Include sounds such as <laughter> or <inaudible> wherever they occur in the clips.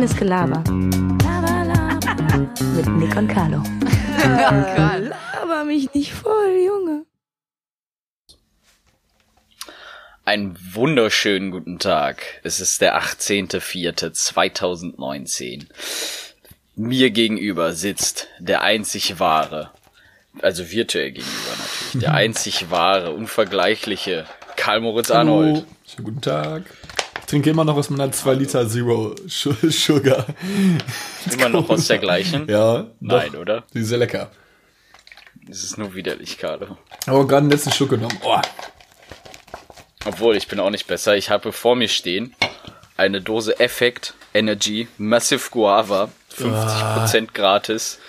Reines Gelaber. Mit Nick und Carlo. Laber mich nicht voll, Junge. Einen wunderschönen guten Tag. Es ist der 18.04.2019. Mir gegenüber sitzt der einzig wahre, also virtuell gegenüber natürlich, der <laughs> einzig wahre, unvergleichliche Karl Moritz Arnold. Hallo. Schönen guten Tag. Ich trinke immer noch aus meiner 2 Liter Zero Sugar. Immer noch aus der gleichen? Ja. Nein, doch. oder? Die ist sehr lecker. Es ist nur widerlich, Carlo. Aber gerade den letzten Schluck genommen. Oh, Obwohl, ich bin auch nicht besser. Ich habe vor mir stehen eine Dose Effect Energy Massive Guava. 50% gratis.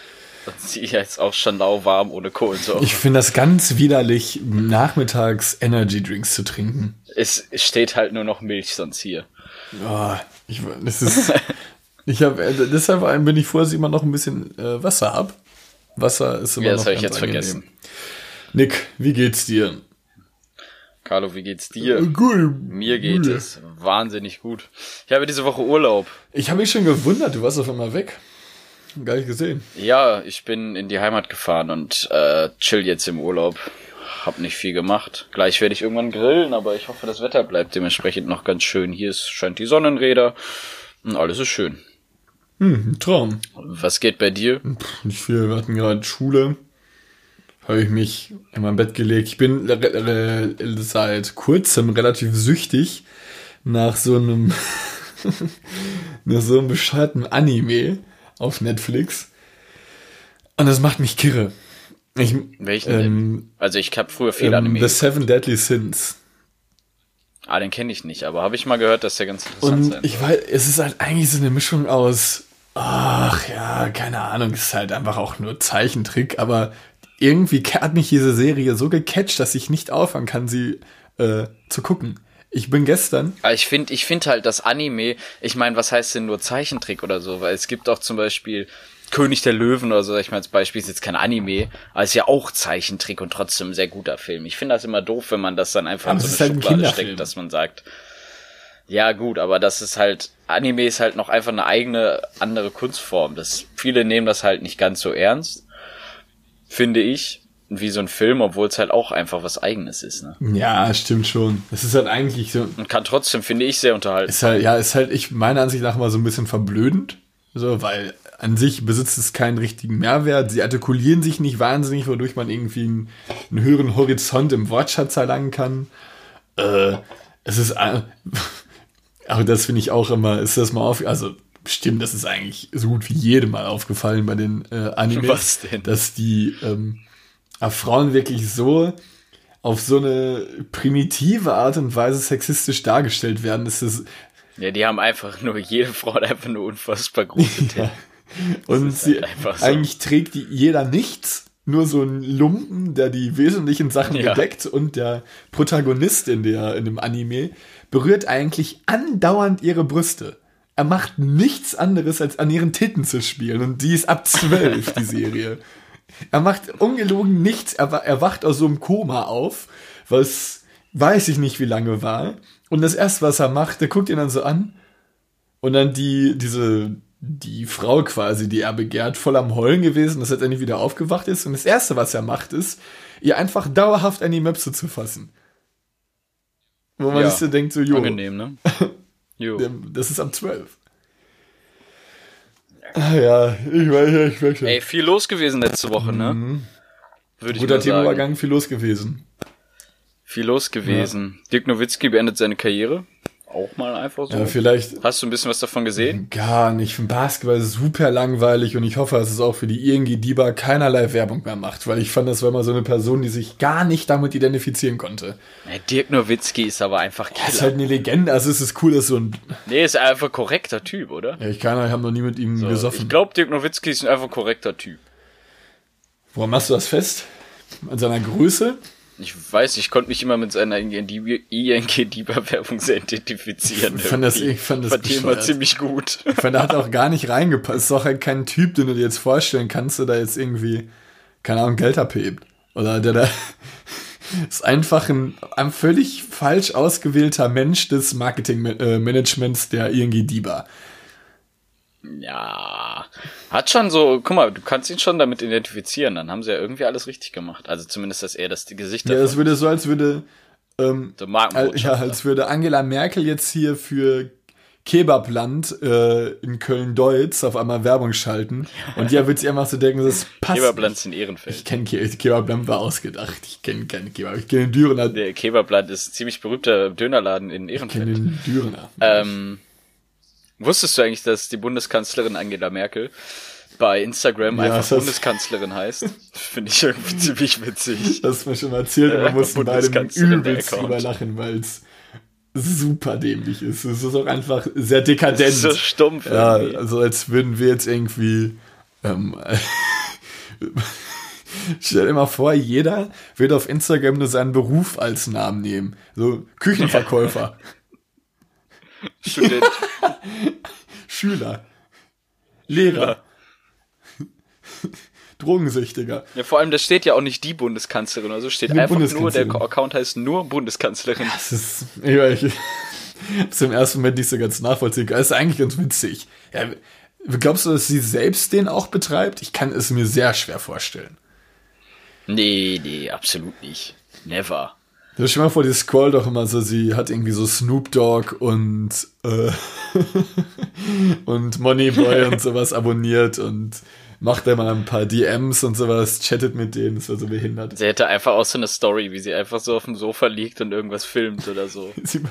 Und sie jetzt auch schon lauwarm ohne Kohlensäure. ich finde das ganz widerlich, nachmittags Energy Drinks zu trinken. Es steht halt nur noch Milch sonst hier. Oh, ich, das ist, <laughs> ich habe deshalb bin ich froh, dass ich immer noch ein bisschen äh, Wasser hab. Wasser ist immer Ja, das noch habe ich jetzt angenehm. vergessen. Nick, wie geht's dir? Carlo, wie geht's dir? Gut. Mir geht es wahnsinnig gut. Ich habe diese Woche Urlaub. Ich habe mich schon gewundert, du warst auf einmal weg. Gar nicht gesehen. Ja, ich bin in die Heimat gefahren und äh, chill jetzt im Urlaub. Hab nicht viel gemacht. Gleich werde ich irgendwann grillen, aber ich hoffe, das Wetter bleibt dementsprechend noch ganz schön. Hier ist, scheint die Sonnenräder und alles ist schön. Hm, ein Traum. Was geht bei dir? Nicht viel, wir hatten gerade Schule. Habe ich mich in mein Bett gelegt. Ich bin seit kurzem relativ süchtig nach so einem <laughs> nach so einem bescheuerten Anime auf Netflix. Und das macht mich kirre. Ich, Welchen ähm? Also ich habe früher viel ähm, Anime. The Seven Deadly Sins. ah, den kenne ich nicht, aber habe ich mal gehört, dass der ganz interessant Und sein ich weiß, es ist halt eigentlich so eine Mischung aus, ach ja, keine Ahnung, es ist halt einfach auch nur Zeichentrick, aber irgendwie hat mich diese Serie so gecatcht, dass ich nicht aufhören kann, sie äh, zu gucken. Ich bin gestern, Aber ich finde, ich finde halt das Anime, ich meine, was heißt denn nur Zeichentrick oder so? Weil es gibt auch zum Beispiel König der Löwen oder so, sag ich mal als Beispiel, ist jetzt kein Anime, aber ist ja auch Zeichentrick und trotzdem ein sehr guter Film. Ich finde das immer doof, wenn man das dann einfach Aber in so eine halt ein Schublade Kinderfilm. steckt, dass man sagt, ja gut, aber das ist halt, Anime ist halt noch einfach eine eigene, andere Kunstform. Das, viele nehmen das halt nicht ganz so ernst, finde ich, wie so ein Film, obwohl es halt auch einfach was Eigenes ist, ne? ja, stimmt schon. Es ist halt eigentlich so, Und kann trotzdem, finde ich, sehr unterhalten. ist halt, ja, ist halt, ich meiner Ansicht nach mal so ein bisschen verblödend, so, weil an sich besitzt es keinen richtigen Mehrwert. Sie artikulieren sich nicht wahnsinnig, wodurch man irgendwie einen, einen höheren Horizont im Wortschatz erlangen kann. Äh, es ist, äh, <laughs> aber das finde ich auch immer, ist das mal auf, also stimmt, das ist eigentlich so gut wie jedem mal aufgefallen bei den äh, Animes, dass die ähm, äh, Frauen wirklich so auf so eine primitive Art und Weise sexistisch dargestellt werden, dass es Ja, die haben einfach nur, jede Frau hat einfach nur unfassbar große <laughs> Titten. <laughs> Und sie, halt so. eigentlich trägt die jeder nichts, nur so ein Lumpen, der die wesentlichen Sachen Ja. bedeckt und der Protagonist in der in dem Anime berührt eigentlich andauernd ihre Brüste. Er macht nichts anderes als an ihren Titten zu spielen und die ist ab zwölf die <laughs> Serie. Er macht ungelogen nichts. Er, er wacht aus so einem Koma auf, was weiß ich nicht wie lange war. Und das erste, was er macht, der guckt ihn dann so an und dann die, diese, die Frau quasi, die er begehrt, voll am Heulen gewesen, dass er dann nicht wieder aufgewacht ist. Und das Erste, was er macht, ist, ihr einfach dauerhaft an die Möpse zu fassen. Wo man Ja, sich so denkt, so, jo, Angenehm, ne? <laughs> Jo. das ist ab 12. Ah ja, ich weiß ja, ich weiß schon. Ey, viel los gewesen letzte Woche, ne? Würde ich Guter. Themenübergang, viel los gewesen. Viel los gewesen. Dirk Nowitzki beendet seine Karriere. Auch mal einfach so. Ja, vielleicht Hast du ein bisschen was davon gesehen? gar nicht. Ich finde Basketball super langweilig und ich hoffe, dass es auch für die ING Diba keinerlei Werbung mehr macht, weil ich fand, das war immer so eine Person, die sich gar nicht damit identifizieren konnte. Ja, Dirk Nowitzki ist aber einfach Er ist Killer. halt eine Legende, also es ist cool, dass so ein. nee, ist einfach korrekter Typ, oder? Ja, ich kann, ich habe noch nie mit ihm So, gesoffen. ich glaube, Dirk Nowitzki ist einfach ein korrekter Typ. Woran machst du das fest? An seiner Größe? Ich weiß, ich konnte mich immer mit seiner ING-Dieber-Werbung sehr identifizieren. Ich fand das- irgendwie. ich fand das Fand immer ziemlich gut. Ich fand, er hat auch gar nicht reingepasst. Ist doch halt kein Typ, den du dir jetzt vorstellen kannst, der da jetzt irgendwie, keine Ahnung, Geld abhebt. Oder der da. <laughs> ist einfach ein, ein völlig falsch ausgewählter Mensch des Marketingmanagements der ING DIBA. Ja, hat schon so, guck mal, du kannst ihn schon damit identifizieren, dann haben sie ja irgendwie alles richtig gemacht. Also zumindest, dass er das die Gesichter. Ja, es würde so, als würde, ähm, ja, als würde Angela Merkel jetzt hier für Kebabland äh, in Köln-Deutz auf einmal Werbung schalten. Und ja, wird sie einfach so denken, das passt. Kebabland in Ich Ehrenfeld. kenne Ke Kebabland, war ausgedacht. Ich kenne keinen Kebab. Ich kenne den Dürener. Der Kebabland ist ein ziemlich berühmter Dönerladen in Ich kenne Ehrenfeld. den Dürener. Ähm, wusstest du eigentlich, dass die Bundeskanzlerin Angela Merkel bei Instagram Ja, einfach Bundeskanzlerin heißt? Finde ich irgendwie <laughs> ziemlich witzig. Das hast mir schon mal erzählt, aber Ja, wir mussten beide übelst drüber lachen, weil es super dämlich ist. Es ist auch einfach sehr dekadent. Das ist so stumpf Ja, irgendwie. also als würden wir jetzt irgendwie. Ähm, <laughs> Stell dir mal vor, jeder würde auf Instagram nur seinen Beruf als Namen nehmen. So Küchenverkäufer, <laughs> Student. <laughs> Schüler, Lehrer, <laughs> Drogensüchtiger. Ja, vor allem, da steht ja auch nicht die Bundeskanzlerin oder so, steht Nur einfach nur, der. Account heißt nur Bundeskanzlerin. Das ist, ich, weiß, ich im ersten Moment nicht so ganz nachvollziehen können. Das ist eigentlich ganz witzig. Ja, glaubst du, dass sie selbst den auch betreibt? Ich kann es mir sehr schwer vorstellen. Nee, nee, absolut nicht. Never. Du stell mal vor, die scrollt doch immer so, sie hat irgendwie so Snoop Dogg und, äh, <laughs> und Moneyboy und <laughs> sowas abonniert und macht da mal ein paar DMs und sowas, chattet mit denen, das war so behindert. Sie hätte einfach auch so eine Story, wie sie einfach so auf dem Sofa liegt und irgendwas filmt oder so. <laughs> Sie,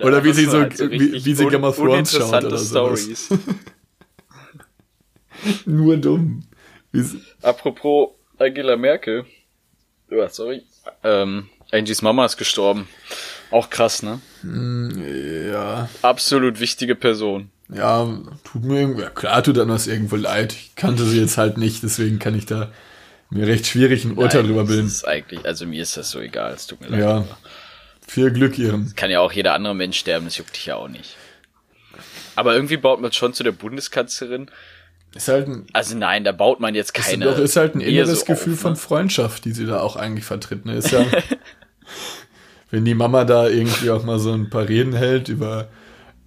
Oder wie sie so- halt wie- richtig wie sie Game of Thrones schaut oder sowas. Stories. nur dumm. Wie Apropos Angela Merkel. Ja, sorry. Ähm, Angies Mama ist gestorben. Auch krass, ne? ja, Absolut wichtige Person. ja, tut mir irgendwie, ja, klar tut dann was irgendwo leid. Ich kannte sie jetzt halt nicht, deswegen kann ich da mir recht schwierig ein Urteil Nein, drüber das bilden. ist eigentlich, also mir ist das so egal, es tut mir leid. Ja, viel Glück ihrem. Kann ja auch jeder andere Mensch sterben, das juckt dich ja auch nicht. Aber irgendwie baut man schon zu der Bundeskanzlerin. Ist halt ein, Also nein, da baut man jetzt ist, keine. doch, ist halt ein inneres so Gefühl auf, von ne? Freundschaft, die sie da auch eigentlich vertritt. Ne? Ist ja, <laughs> wenn die Mama da irgendwie auch mal so ein paar Reden hält über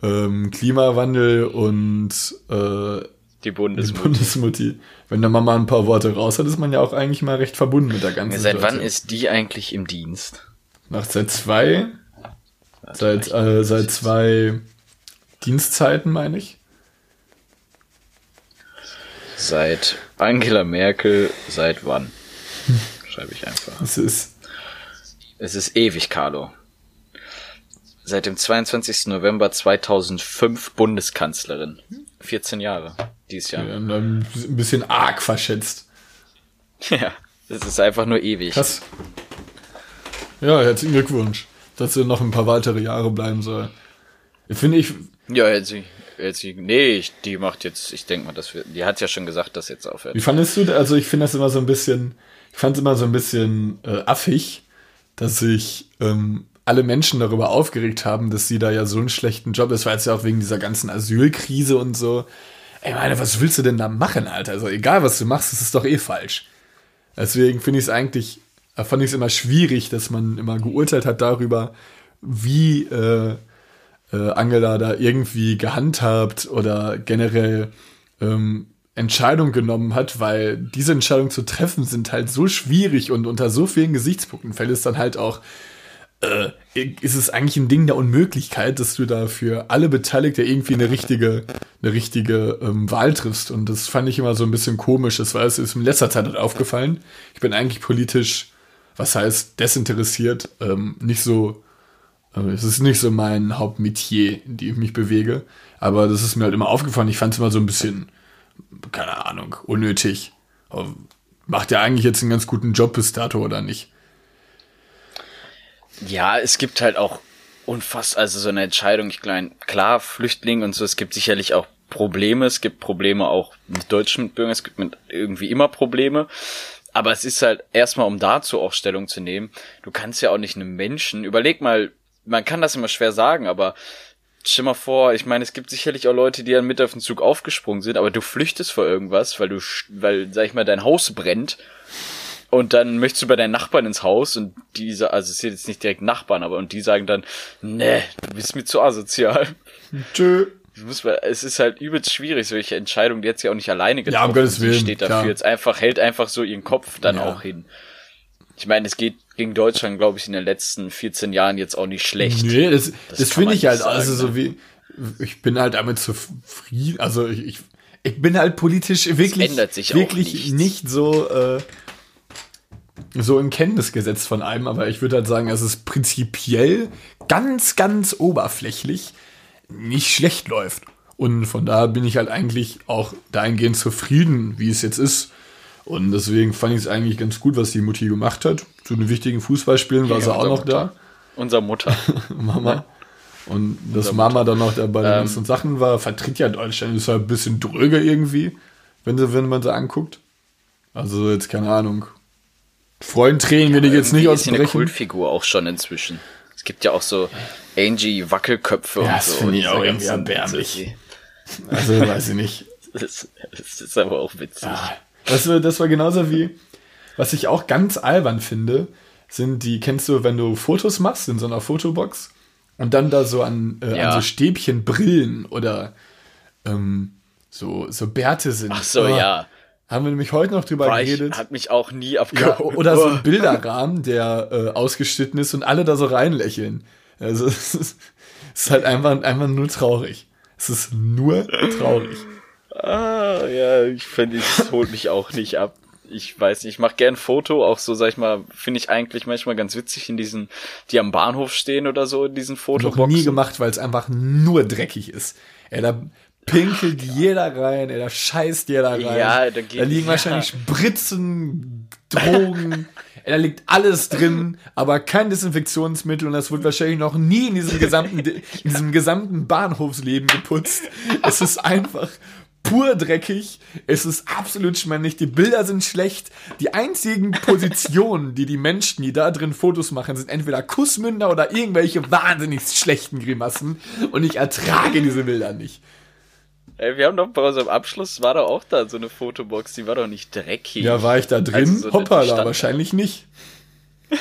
ähm, Klimawandel und äh, Die die Bundesmutter. Bundesmutti. Wenn der Mama ein paar Worte raus hat, ist man ja auch eigentlich mal recht verbunden mit der ganzen Seit wann Situation. ist die eigentlich im Dienst? Nach seit zwei, seit, äh, seit zwei Dienstzeiten, meine ich. Seit Angela Merkel, seit wann? Schreibe ich einfach. Das ist, Es ist ewig, Carlo. Seit dem 22. November 2005 Bundeskanzlerin. 14 Jahre dieses Jahr. ja, ein bisschen arg verschätzt. <laughs> Ja, das ist einfach nur ewig. Krass. Ja, herzlichen Glückwunsch, dass sie noch ein paar weitere Jahre bleiben soll. Finde ich, Ja, jetzt sie, jetzt nee, ich, die macht jetzt, ich denke mal, dass wir, die hat ja schon gesagt, dass jetzt aufhört. wie fandest du, also ich finde das immer so ein bisschen, ich fand es immer so ein bisschen äh, affig, dass sich ähm, alle Menschen darüber aufgeregt haben, dass sie da ja so einen schlechten Job ist, weil es ja auch wegen dieser ganzen Asylkrise und so. Ey, meine, was willst du denn da machen, Alter? Also egal, was du machst, das ist doch eh falsch. Deswegen finde ich es eigentlich, äh, fand ich es immer schwierig, dass man immer geurteilt hat darüber, wie äh, äh, Angela da irgendwie gehandhabt oder generell ähm, Entscheidung genommen hat, weil diese Entscheidungen zu treffen sind halt so schwierig und unter so vielen Gesichtspunkten fällt es dann halt auch, äh, ist es eigentlich ein Ding der Unmöglichkeit, dass du da für alle Beteiligte irgendwie eine richtige, eine richtige ähm, Wahl triffst. Und das fand ich immer so ein bisschen komisch. Das war es ist in letzter Zeit halt aufgefallen. Ich bin eigentlich politisch, was heißt desinteressiert, ähm, nicht so äh, es ist nicht so mein Hauptmetier, in dem ich mich bewege. Aber das ist mir halt immer aufgefallen. Ich fand es immer so ein bisschen, keine Ahnung, unnötig. Macht ja eigentlich jetzt einen ganz guten Job bis dato, oder nicht? Ja, es gibt halt auch unfassbar, also so eine Entscheidung, ich meine, klar, Flüchtlinge und so, es gibt sicherlich auch Probleme, es gibt Probleme auch mit deutschen Mitbürgern, es gibt mit irgendwie immer Probleme. Aber es ist halt erstmal, um dazu auch Stellung zu nehmen, du kannst ja auch nicht einem Menschen, überleg mal, man kann das immer schwer sagen, aber stell mal vor, ich meine, es gibt sicherlich auch Leute, die dann mit auf den Zug aufgesprungen sind, aber du flüchtest vor irgendwas, weil du, weil, sag ich mal, dein Haus brennt und dann möchtest du bei deinen Nachbarn ins Haus und diese, also es sind jetzt nicht direkt Nachbarn, aber und die sagen dann, nee, du bist mir zu asozial. Tschö. muss man, es ist halt übelst schwierig, solche Entscheidungen, die hat sie auch nicht alleine getroffen. Ja, um Gottes Willen, Sie steht dafür klar. jetzt einfach, hält einfach so ihren Kopf dann Ja. auch hin. Ich meine, es geht gegen Deutschland, glaube ich, in den letzten 14 Jahren jetzt auch nicht schlecht. Nee, das, das, kann finde ich halt, sagen, also so ne? wie, ich bin halt damit zufrieden, also ich, ich, ich bin halt politisch wirklich, wirklich nicht so, äh, so in Kenntnis gesetzt von einem, aber ich würde halt sagen, es ist prinzipiell ganz, ganz oberflächlich nicht schlecht läuft. Und von daher bin ich halt eigentlich auch dahingehend zufrieden, wie es jetzt ist. Und deswegen fand ich es eigentlich ganz gut, was die Mutti gemacht hat. Zu den wichtigen Fußballspielen war Ja, sie auch noch Mutter. da. Unser Mutter. <laughs> Mama. Und dass Mama dann noch da bei den Ähm. ganzen Sachen war, vertritt ja Deutschland, ist halt ein bisschen dröge irgendwie, wenn, sie, wenn man sie anguckt. Also jetzt keine Ahnung. Freudentränen will ich jetzt nicht Irgendwie ist eine ausbrechen. Kultfigur auch schon inzwischen. Es gibt ja auch so Angie Wackelköpfe Ja, und das so. finde ich auch irgendwie erbärmlich. Also weiß ich nicht. <laughs> Das, das ist aber auch witzig. Das war, das war genauso wie, was ich auch ganz albern finde, sind die, kennst du, wenn du Fotos machst in so einer Fotobox und dann da so an, äh, Ja. an so Stäbchen Brillen oder ähm, so, so Bärte sind. Ach so, Oh, ja. Haben wir nämlich heute noch drüber Boah, ich geredet. hat mich auch nie Ja, abgeholt. oder so ein <laughs> Bilderrahmen, der äh, ausgeschnitten ist und alle da so reinlächeln. Also <laughs> es ist, es ist halt einfach, einfach nur traurig. Es ist nur traurig. Ah, ja, ich finde, es holt mich auch nicht ab. Ich weiß nicht, ich mache gern Foto, auch so, sag ich mal, finde ich eigentlich manchmal ganz witzig in diesen, die am Bahnhof stehen oder so, in diesen Noch Fotoboxen. nie gemacht, weil es einfach nur dreckig ist. Ey, da pinkelt jeder rein, ey, da scheißt jeder rein. Ja, da geht- da liegen ja. wahrscheinlich Spritzen, Drogen, ey, da liegt alles drin, aber kein Desinfektionsmittel und das wird wahrscheinlich noch nie in diesem gesamten, in diesem gesamten Bahnhofsleben geputzt. Es ist einfach pur dreckig. Es ist absolut schmännlich. Die Bilder sind schlecht. Die einzigen Positionen, die die Menschen, die da drin Fotos machen, sind entweder Kussmünder oder irgendwelche wahnsinnig schlechten Grimassen. Und ich ertrage diese Bilder nicht. Ey, wir haben doch bei unserem Abschluss, war doch auch da so eine Fotobox, die war doch nicht dreckig. Ja, war ich da drin? Also so Hoppala, wahrscheinlich nicht. <laughs>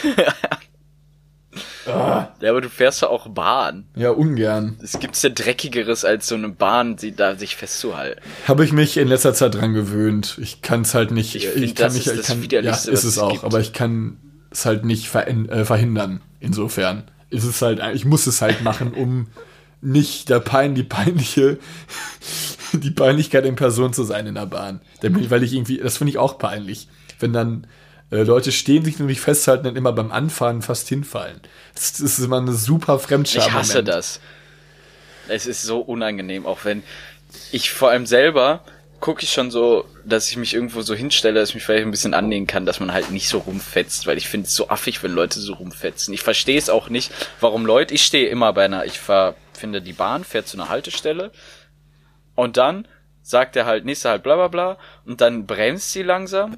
Ja, aber du fährst ja auch Bahn. Ja, ungern. Es gibt's ja dreckigeres als so eine Bahn, die da sich festzuhalten. Habe ich mich in letzter Zeit dran gewöhnt. Ich kann es halt nicht. Ich find, kann das nicht, ist ich das kann, Widerlichste, ja, ist es es auch, gibt. aber ich kann es halt nicht äh, verhindern. Insofern ist es halt, ich muss es halt machen, um nicht der Pein, die peinliche, <laughs> die Peinlichkeit in Person zu sein in der Bahn. Ich- Weil ich irgendwie, das finde ich auch peinlich, wenn dann äh, Leute stehen, sich nämlich festhalten und immer beim Anfahren fast hinfallen. Das, ist immer eine super Fremdscham. Ich hasse das. Es ist so unangenehm, auch wenn ich vor allem selber gucke ich schon so, dass ich mich irgendwo so hinstelle, dass ich mich vielleicht ein bisschen annähen kann, dass man halt nicht so rumfetzt, weil ich finde es so affig, wenn Leute so rumfetzen. Ich verstehe es auch nicht, warum Leute, ich stehe immer bei einer, ich fahr, finde die Bahn, fährt zu einer Haltestelle und dann sagt er halt nächster halt bla bla bla und dann bremst sie langsam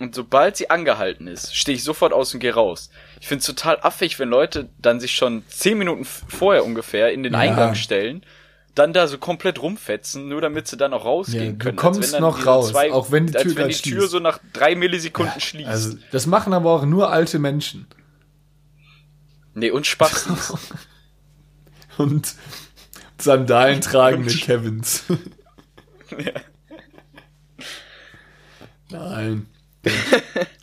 und sobald sie angehalten ist, stehe ich sofort aus und gehe raus. Ich finde es total affig, wenn Leute dann sich schon zehn Minuten vorher ungefähr in den Ja. Eingang stellen, dann da so komplett rumfetzen, nur damit sie dann auch rausgehen Ja, du können. kommst Als wenn dann noch raus, auch wenn die als Tür wenn grad die Tür schließt. so nach drei Millisekunden schließt. Also, das machen aber auch nur alte Menschen. nee, und Spastis. <laughs> Und Sandalen <laughs> tragende Kevins. <laughs> Nein.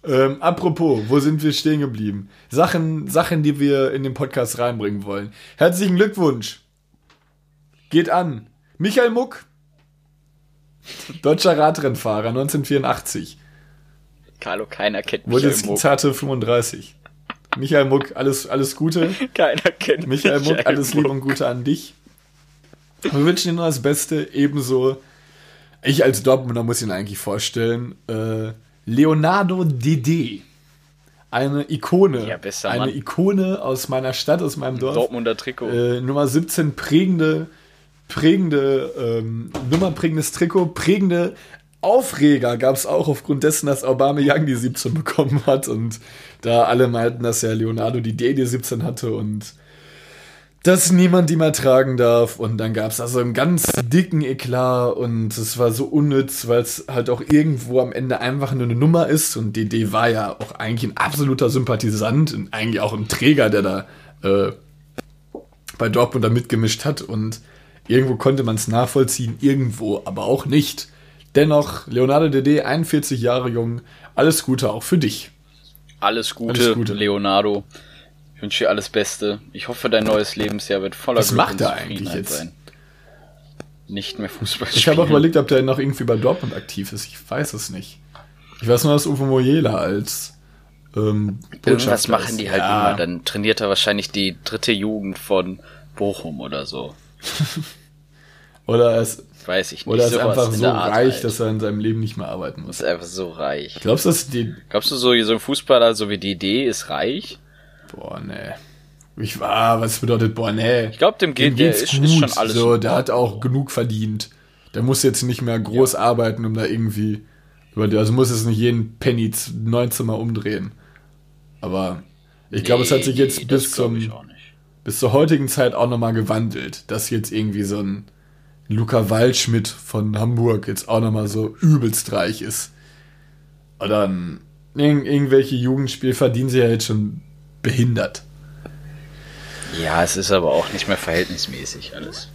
Ähm, apropos, wo sind wir stehen geblieben? Sachen, Sachen, die wir in den Podcast reinbringen wollen. Herzlichen Glückwunsch. Geht an. Michael Muck. Deutscher Radrennfahrer 1984. Carlo, keiner kennt Wurde Michael jetzt Muck. Zarte 35. Michael Muck, alles, alles Gute. Keiner kennt Michael Muck, alles Liebe und Gute an dich. Wir wünschen dir nur das Beste. Ebenso, ich als Dortmunder muss ihn eigentlich vorstellen, äh, Leonardo Dede. Eine Ikone. Ja, besser eine Mann. Ikone aus meiner Stadt, aus meinem Dorf. Dortmunder Trikot. Äh, Nummer 17, prägende, prägende, ähm, Nummer prägendes Trikot, prägende Aufreger gab es auch aufgrund dessen, dass Aubameyang die 17 bekommen hat und da alle meinten, dass ja Leonardo die D die 17 hatte und dass niemand die mehr tragen darf und dann gab es also einen ganz dicken Eklat und es war so unnütz, weil es halt auch irgendwo am Ende einfach nur eine Nummer ist und DD war ja auch eigentlich ein absoluter Sympathisant und eigentlich auch ein Träger, der da äh, bei Dortmund da mitgemischt hat und Irgendwo konnte man es nachvollziehen, irgendwo aber auch nicht. Dennoch, Leonardo DD, 41 Jahre jung, alles Gute auch für dich. Alles Gute, Alles Gute. Leonardo. Ich wünsche dir alles Beste. Ich hoffe, dein neues Lebensjahr wird voller Was Glück macht und er eigentlich jetzt? sein. Nicht mehr Fußball Ich habe auch überlegt, ob der noch irgendwie bei Dortmund aktiv ist. Ich weiß es nicht. Ich weiß nur, dass Uwe Mojela als ähm, Irgendwas machen die halt Ja. immer. Dann trainiert er wahrscheinlich die dritte Jugend von Bochum oder so. <laughs> Oder er ist, Weiß ich nicht. oder er ist einfach in so reich, halt. dass er in seinem Leben nicht mehr arbeiten muss. ist einfach so reich. Glaubst du, dass die. Glaubst du, so, so ein Fußballer, so wie die Idee, ist reich? Boah, nee. Ich war, was bedeutet, boah, nee. Ich glaube, dem geht, Dem der geht's ist, gut. ist schon alles. so, der hat auch genug verdient. Der muss jetzt nicht mehr groß arbeiten, um da irgendwie. Also muss es nicht jeden Penny z- 19 Mal umdrehen. Aber ich glaube, es hat sich jetzt Nee, bis zum. bis zur heutigen Zeit auch nochmal gewandelt, dass jetzt irgendwie so ein Luca Waldschmidt von Hamburg jetzt auch nochmal so übelst reich ist. Oder irg irgendwelche Jugendspiel verdienen sie ja jetzt schon behindert. Ja, es ist aber auch nicht mehr verhältnismäßig alles.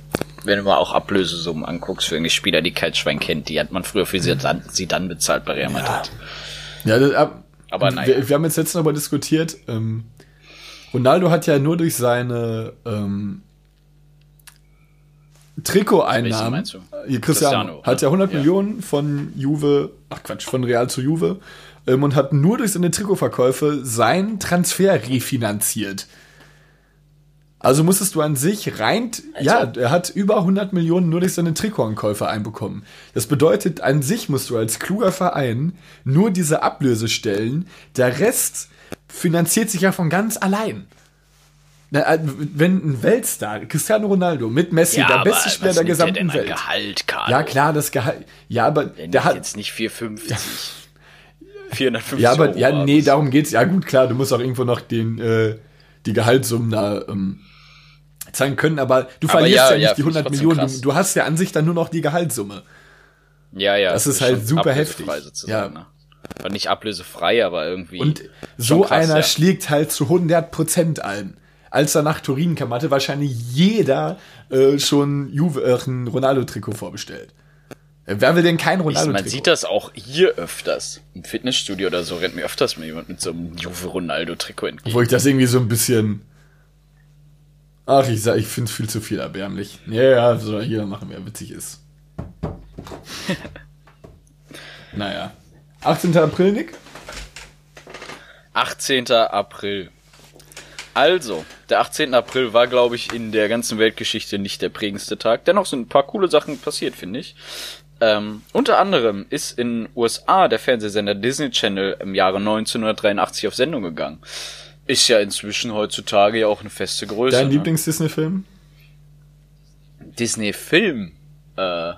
Wenn du mal auch Ablösesummen anguckst für irgendwelche Spieler, die kein Schwein kennt, die hat man früher für sie dann, sie dann bezahlt bei Real Madrid. Ja, das, ab, Aber naja. wir, wir haben jetzt letztens darüber diskutiert. Ähm, Ronaldo hat ja nur durch seine ähm, Trikoteinnahmen, meinst du? Hier, Cristiano, Cristiano, hat ja 100 ja. Millionen von Juve, ach Quatsch, von Real zu Juve ähm, und hat nur durch seine Trikotverkäufe seinen Transfer refinanziert. Also musstest du an sich rein, ja, er hat über 100 Millionen nur durch seine Trikotankäufe einbekommen. Das bedeutet, an sich musst du als kluger Verein nur diese Ablöse stellen. Der Rest finanziert sich ja von ganz allein. Äh, Wenn ein Weltstar, Cristiano Ronaldo mit Messi, der beste Spieler der gesamten Welt. Gehalt, Carlo? Ja, klar, das Gehalt. Ja, aber Der, der hat. jetzt nicht 450. <laughs> 450 Ja, aber Euro ja, nee, darum geht's. Ja, gut, klar, du musst auch irgendwo noch den, äh, die Gehaltssummen da ähm, zahlen können, aber du Aber verlierst ja, ja, nicht ja, die finde ich 100 trotzdem Millionen. Du, du hast ja an sich dann nur noch die Gehaltssumme. Ja, ja. Das ist halt schon super heftig. Ja. ne? Aber nicht ablösefrei, aber irgendwie. Und so krass, einer ja. schlägt halt zu 100 Prozent ein. Als er nach Turin kam, hatte wahrscheinlich jeder äh, schon Juve, äh, ein Ronaldo-Trikot vorbestellt. Wer will denn kein Ronaldo-Trikot? man sieht das auch hier öfters. Im Fitnessstudio oder so rennt mir öfters mal jemand mit so einem Juve Ronaldo-Trikot entgegen. Wo ich das irgendwie so ein bisschen. Ach, ich sag, ich finde es viel zu viel erbärmlich. Ja, ja, soll jeder machen, wer witzig ist. <laughs> naja. 18. April, Nick? 18. April. Also, der 18. April war, glaube ich, in der ganzen Weltgeschichte nicht der prägendste Tag. Dennoch sind ein paar coole Sachen passiert, finde ich. Ähm, unter anderem ist in USA der Fernsehsender Disney Channel im Jahre 1983 auf Sendung gegangen. Ist ja inzwischen heutzutage ja auch eine feste Größe. Dein ne? Lieblings-Disney-Film? Disney-Film. Äh,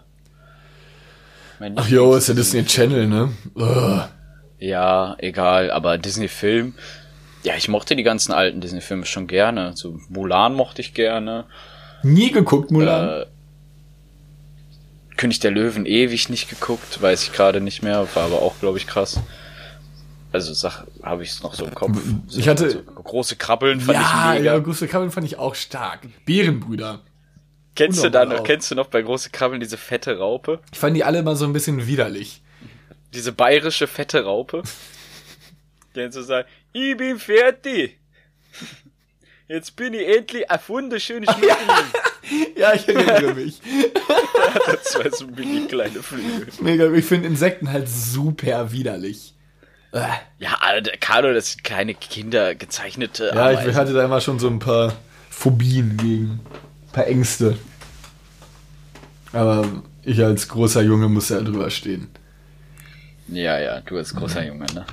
Ach jo, ist ja Disney Channel, ne? Ugh. Ja, egal, aber Disney-Film. Ja, ich mochte die ganzen alten Disney-Filme schon gerne. So Mulan mochte ich gerne. Nie geguckt, Mulan? Äh, König der Löwen ewig nicht geguckt, weiß ich gerade nicht mehr, war aber auch, glaube ich, krass. Also Sach habe ich es noch so im Kopf. Ich hatte- so große Krabbeln fand ja, ich mega. ja, Gustav Krabbeln fand ich auch stark. Bärenbrüder. kennst du da unnormal noch, kennst du noch bei große Krabbeln diese fette Raupe? Ich fand die alle immer so ein bisschen widerlich. Diese bayerische fette Raupe? Der so sagt, ich bin fertig. Jetzt bin ich endlich ein wunderschönes <laughs> Schmetterling. Ja, ich erinnere mich. Das war so mini kleine Flügel. Mega, ich finde Insekten halt super widerlich. Ja, Alter, Carlo, das sind keine Kinder gezeichnete Ja, ich Ameisen. hatte da immer schon so ein paar Phobien gegen, ein paar Ängste. Aber ich als großer Junge muss ja drüber stehen. Ja, ja, du als großer Junge, ne?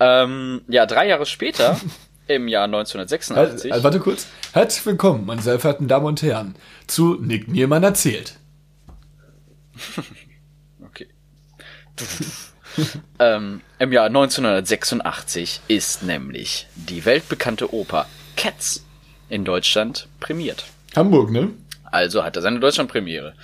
Ähm, ja, drei Jahre später, <laughs> im Jahr Halt, 1986, äh, warte kurz. Herzlich willkommen, meine sehr verehrten Damen und Herren, zu Nick Niermann erzählt. <laughs> okay. <laughs> ähm, Im Jahr 1986 ist nämlich die weltbekannte Oper Cats in Deutschland prämiert. Hamburg, ne? Also hat er seine Deutschlandpremiere.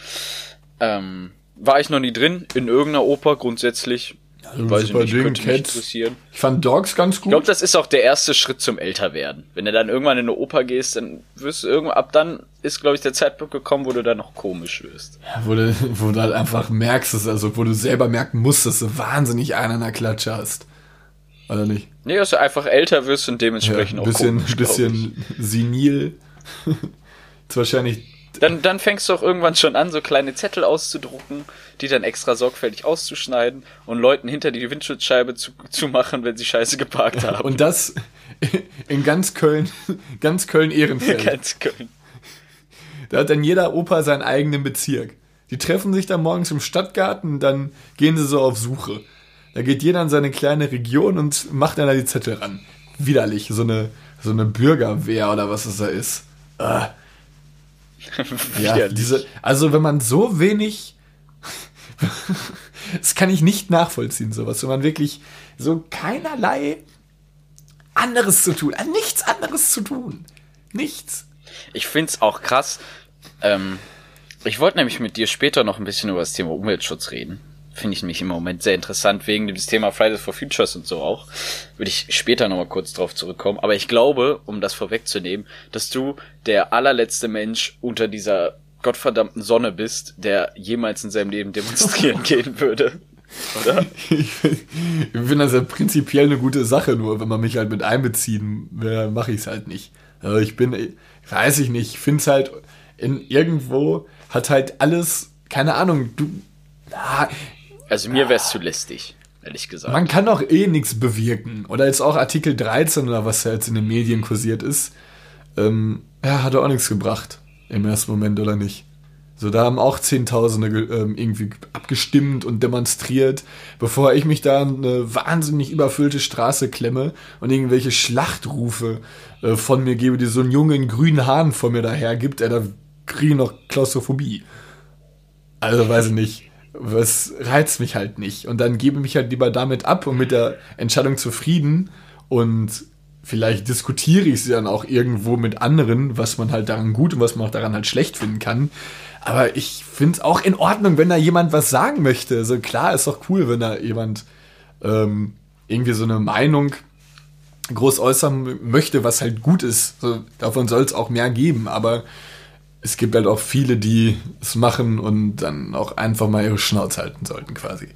Ähm, war ich noch nie drin, in irgendeiner Oper grundsätzlich. Also Weiß ich nicht, Ding, könnte mich Cats. interessieren. Ich fand Dogs ganz Ich gut. glaube, das ist auch der erste Schritt zum Älterwerden. Wenn du dann irgendwann in eine Oper gehst, dann wirst du irgendwann, ab dann ist, glaube ich, der Zeitpunkt gekommen, wo du dann noch komisch wirst. wo, du, <laughs> wo du halt einfach merkst, dass, also wo du selber merken musst, dass du wahnsinnig einen an der Klatsche hast. Oder nicht? Nee, dass du einfach älter wirst und dementsprechend ein auch bisschen, komisch, glaub ich. bisschen senil. <laughs> ist wahrscheinlich. Dann, dann fängst du auch irgendwann schon an, so kleine Zettel auszudrucken, die dann extra sorgfältig auszuschneiden und Leuten hinter die Windschutzscheibe zu, zu machen, wenn sie scheiße geparkt haben. Und das <laughs> in ganz Köln, <laughs> ganz Köln-Ehrenfeld. Ganz Köln. Da hat dann jeder Opa seinen eigenen Bezirk. Die treffen sich dann morgens im Stadtgarten, dann gehen sie so auf Suche. Da geht jeder in seine kleine Region und macht dann da die Zettel ran. Widerlich, so eine, so eine Bürgerwehr oder was es da ist. Ah. <laughs> Ja, diese, also wenn man so wenig, <laughs> das kann ich nicht nachvollziehen, sowas, wenn man wirklich so keinerlei anderes zu tun, äh, nichts anderes zu tun. Nichts. Ich find's auch krass. Ähm, ich wollte nämlich mit dir später noch ein bisschen über das Thema Umweltschutz reden. Finde ich nämlich im Moment sehr interessant, wegen dem Thema Fridays for Futures und so auch. Würde ich später nochmal kurz drauf zurückkommen. Aber ich glaube, um das vorwegzunehmen, dass du der allerletzte Mensch unter dieser gottverdammten Sonne bist, der jemals in seinem Leben demonstrieren <laughs> gehen würde. Oder? <laughs> Ich finde das ja prinzipiell eine gute Sache, nur wenn man mich halt mit einbeziehen will, mache ich es halt nicht. Also ich bin, weiß ich nicht, ich finde es halt in irgendwo hat halt alles, keine Ahnung, du, ah, Also mir wär's zu lästig, ehrlich gesagt. man kann doch eh nichts bewirken. Oder jetzt auch Artikel 13 oder was da jetzt in den Medien kursiert ist, ähm, ja, hat auch nichts gebracht im ersten Moment, oder nicht? So, da haben auch Zehntausende ähm, irgendwie abgestimmt und demonstriert, bevor ich mich da in eine wahnsinnig überfüllte Straße klemme und irgendwelche Schlachtrufe äh, von mir gebe, die so einen jungen grünen Hahn vor mir daher gibt, äh, da kriege ich noch Klaustrophobie. Also weiß ich nicht. Was reizt mich halt nicht. Und dann gebe mich halt lieber damit ab und mit der Entscheidung zufrieden und vielleicht diskutiere ich sie dann auch irgendwo mit anderen, was man halt daran gut und was man auch daran halt schlecht finden kann. Aber ich finde es auch in Ordnung, wenn da jemand was sagen möchte. Also klar, ist doch cool, wenn da jemand ähm, irgendwie so eine Meinung groß äußern möchte, was halt gut ist. So, davon soll es auch mehr geben, aber es gibt halt auch viele, die es machen und dann auch einfach mal ihre Schnauze halten sollten, quasi.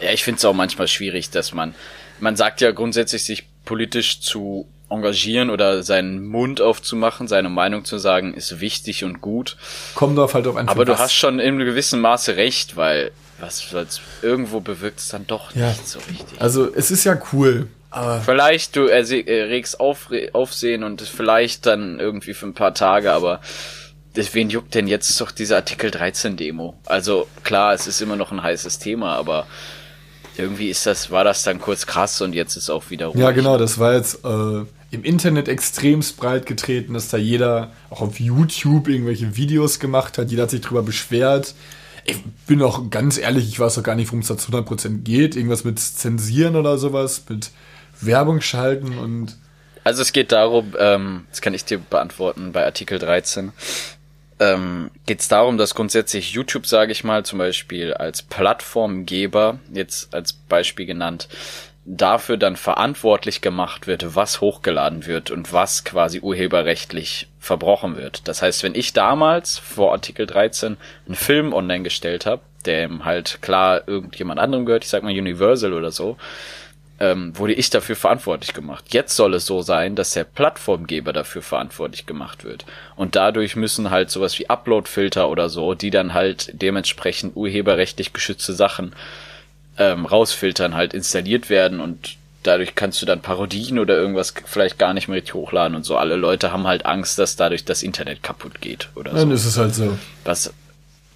Ja, ich finde es auch manchmal schwierig, dass man, man sagt ja grundsätzlich, sich politisch zu engagieren oder seinen Mund aufzumachen, seine Meinung zu sagen, ist wichtig und gut. Kommen doch halt auf einfach Aber du was. hast schon in einem gewissen Maße recht, weil was was irgendwo bewirkt es dann doch Ja. nicht so richtig. Also es ist ja cool, aber Vielleicht du erregst Aufre Aufsehen und vielleicht dann irgendwie für ein paar Tage, aber wen juckt denn jetzt doch diese Artikel 13 Demo? Also klar, es ist immer noch ein heißes Thema, aber irgendwie ist das, war das dann kurz krass und jetzt ist auch wieder ruhig. ja genau, das war jetzt äh, im Internet extremst breit getreten, dass da jeder auch auf YouTube irgendwelche Videos gemacht hat, jeder hat sich drüber beschwert. Ich bin auch ganz ehrlich, ich weiß auch gar nicht, worum es da zu 100% geht. Irgendwas mit Zensieren oder sowas, mit Werbung schalten und Also es geht darum, ähm, das kann ich dir beantworten bei Artikel 13. Ähm, geht es darum, dass grundsätzlich YouTube, sage ich mal, zum Beispiel als Plattformgeber, jetzt als Beispiel genannt, dafür dann verantwortlich gemacht wird, was hochgeladen wird und was quasi urheberrechtlich verbrochen wird. Das heißt, wenn ich damals vor Artikel 13 einen Film online gestellt habe, der halt klar irgendjemand anderem gehört, ich sag mal Universal oder so, ähm, wurde ich dafür verantwortlich gemacht. Jetzt soll es so sein, dass der Plattformgeber dafür verantwortlich gemacht wird. Und dadurch müssen halt sowas wie Upload-Filter oder so, die dann halt dementsprechend urheberrechtlich geschützte Sachen ähm, rausfiltern, halt installiert werden und dadurch kannst du dann Parodien oder irgendwas vielleicht gar nicht mehr richtig hochladen und so. Alle Leute haben halt Angst, dass dadurch das Internet kaputt geht oder dann so. ist es halt so. Was,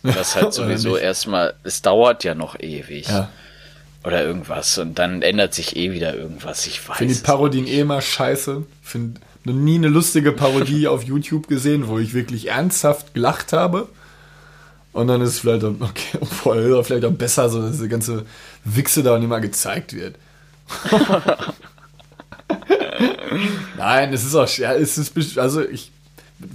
was halt <laughs> sowieso erstmal, es dauert ja noch ewig. Ja. Oder irgendwas. Und dann ändert sich eh wieder irgendwas. Ich weiß. finde die Parodien eh immer scheiße. Finde noch nie eine lustige Parodie <laughs> auf YouTube gesehen, wo ich wirklich ernsthaft gelacht habe. Und dann ist es vielleicht auch, okay, <laughs> auch vielleicht auch besser, so dass diese ganze Wichse da nicht mal gezeigt wird. <laughs> Nein, es ist auch, ja, es ist, also ich,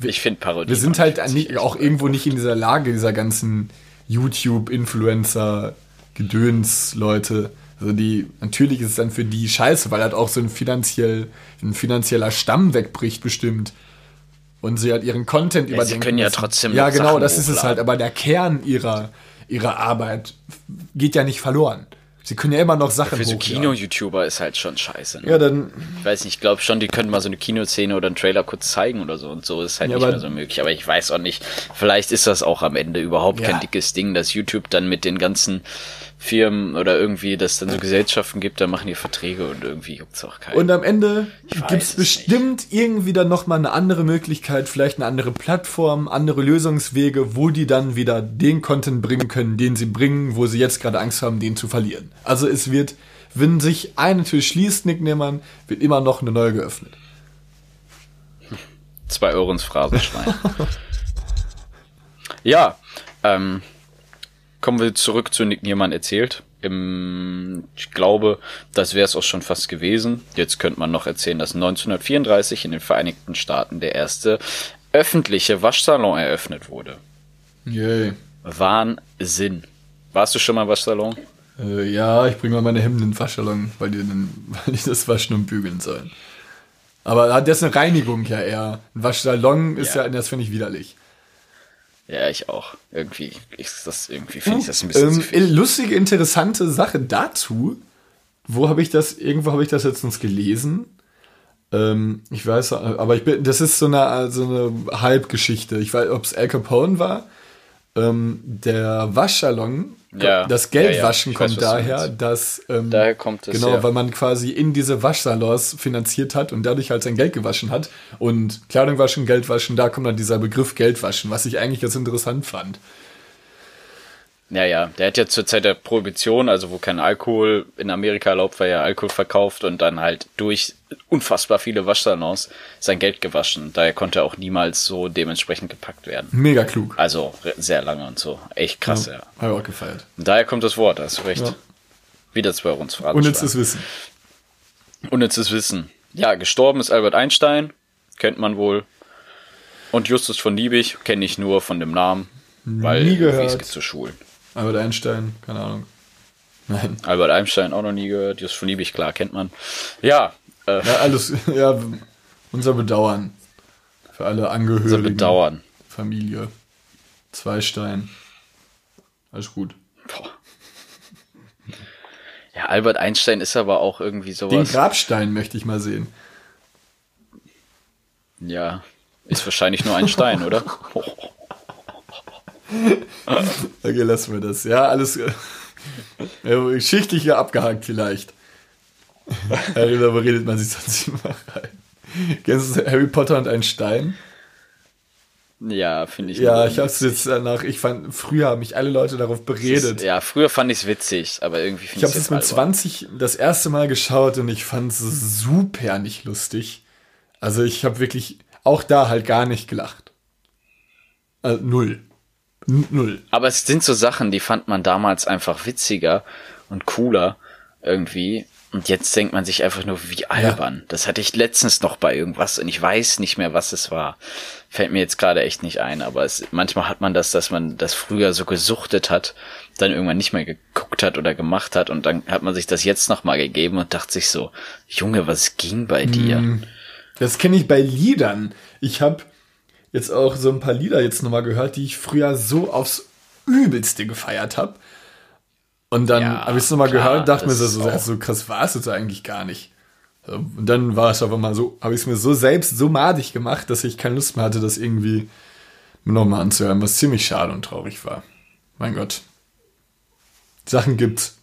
Ich finde Parodie. wir sind halt nicht, auch irgendwo nicht in dieser Lage, dieser ganzen YouTube-Influencer, Gedöns-Leute, Also die, natürlich ist es dann für die scheiße, weil halt auch so ein finanziell, ein finanzieller Stamm wegbricht bestimmt. Und sie halt ihren Content Ja, überdenken. sie können ja müssen. trotzdem Ja, genau, Sachen das ist es halt. Aber der Kern ihrer, ihrer Arbeit geht ja nicht verloren. Sie können ja immer noch Sachen Für so. Kino-YouTuber ist halt schon scheiße. Ne? Ja, dann, Ich weiß nicht, ich glaube schon, die könnten mal so eine Kinoszene oder einen Trailer kurz zeigen oder so und so ist halt Ja, nicht mehr so möglich. Aber ich weiß auch nicht, vielleicht ist das auch am Ende überhaupt Ja. kein dickes Ding, dass YouTube dann mit den ganzen Firmen oder irgendwie, dass dann so Gesellschaften gibt, da machen die Verträge und irgendwie juckt's auch keinen. Und am Ende gibt's es bestimmt irgendwie dann nochmal eine andere Möglichkeit, vielleicht eine andere Plattform, andere Lösungswege, wo die dann wieder den Content bringen können, den sie bringen, wo sie jetzt gerade Angst haben, den zu verlieren. Also es wird, wenn sich eine Tür schließt, Nicknehmern, wird immer noch eine neue geöffnet. Zwei Euro ins Phrasenschwein. <laughs> ja, ähm, kommen wir zurück zu Nick Niermann erzählt. Im, ich glaube, das wäre es auch schon fast gewesen. Jetzt könnte man noch erzählen, dass 1934 in den Vereinigten Staaten der erste öffentliche Waschsalon eröffnet wurde. Yay. Wahnsinn. Warst du schon mal im Waschsalon? Äh, ja, ich bringe mal meine Hemden in den Waschsalon, weil die, dann, <laughs> weil die das waschen und bügeln sollen. Aber das ist eine Reinigung ja eher. Ein Waschsalon ist Ja. ja, das finde ich widerlich. Ja, ich auch. Irgendwie ist das irgendwie finde ich das ein bisschen Ähm, zu viel. lustige, interessante Sache dazu. Wo habe ich das? Irgendwo habe ich das letztens gelesen. Ähm, ich weiß, aber ich bin, das ist so eine, so eine Halbgeschichte. Ich weiß, ob es Al Capone war. Ähm, der Waschsalon, Ja. das Ja, ja. Geldwaschen Ich weiß, kommt du daher, dass ähm, Daher kommt es, genau, ja. weil man quasi in diese Waschsalons finanziert hat und dadurch halt sein Geld gewaschen hat und Kleidung waschen, Geld waschen, da kommt dann dieser Begriff Geld waschen, was ich eigentlich ganz interessant fand. Ja, ja, der hat ja zur Zeit der Prohibition, also wo kein Alkohol in Amerika erlaubt war, ja Alkohol verkauft und dann halt durch unfassbar viele Waschsalons sein Geld gewaschen. Daher konnte er auch niemals so dementsprechend gepackt werden. Mega klug. Also sehr lange und so. Echt krass, ja. Habe ich auch gefeiert. Und daher kommt das Wort, hast du recht. Ja. Wieder zwei ins Phrasenschwein. Unnützes Wissen. Unnützes Wissen. Ja, gestorben ist Albert Einstein, kennt man wohl. Und Justus von Liebig kenne ich nur von dem Namen, weil Nie gehört. es gibt so Schulen. Albert Einstein, keine Ahnung. Nein. Albert Einstein auch noch nie gehört, Justus von Liebig, klar, kennt man. Ja, äh, Ja, alles, ja, unser Bedauern. Für alle Angehörigen. unser Bedauern. Familie. Zweistein. Alles gut. Boah. Ja, Albert Einstein ist aber auch irgendwie Den sowas. Grabstein möchte ich mal sehen. Ja, ist wahrscheinlich nur ein Stein, oder? <laughs> <laughs> Okay, lassen wir das. Ja, alles äh, ja, schichtlich hier abgehakt vielleicht. <laughs> Darüber redet man sich sonst immer rein. Kennst du Harry Potter und ein Stein? Ja, finde ich. Ja, ich hab's jetzt danach, ich fand, früher haben mich alle Leute darauf beredet. Ja, früher fand ich es witzig, aber irgendwie Ich finde habe ich es mit 20 das erste Mal geschaut und ich fand es super nicht lustig. Also ich habe wirklich auch da halt gar nicht gelacht. Also null. Null. Aber es sind so Sachen, die fand man damals einfach witziger und cooler irgendwie. Und jetzt denkt man sich einfach nur, wie albern. Das hatte ich letztens noch bei irgendwas und ich weiß nicht mehr, was es war. Fällt mir jetzt gerade echt nicht ein, aber es, manchmal hat man das, dass man das früher so gesuchtet hat, dann irgendwann nicht mehr geguckt hat oder gemacht hat und dann hat man sich das jetzt nochmal gegeben und dachte sich so, Junge, was ging bei dir? Das kenne ich bei Liedern. Ich habe jetzt auch so ein paar Lieder jetzt nochmal gehört, die ich früher so aufs Übelste gefeiert habe. Und dann Ja, habe ich es nochmal gehört und dachte mir das so, so, so krass war es jetzt eigentlich gar nicht. Und dann war es aber mal so, habe ich es mir so selbst so madig gemacht, dass ich keine Lust mehr hatte, das irgendwie nochmal anzuhören, was ziemlich schade und traurig war. Mein Gott. Sachen gibt's.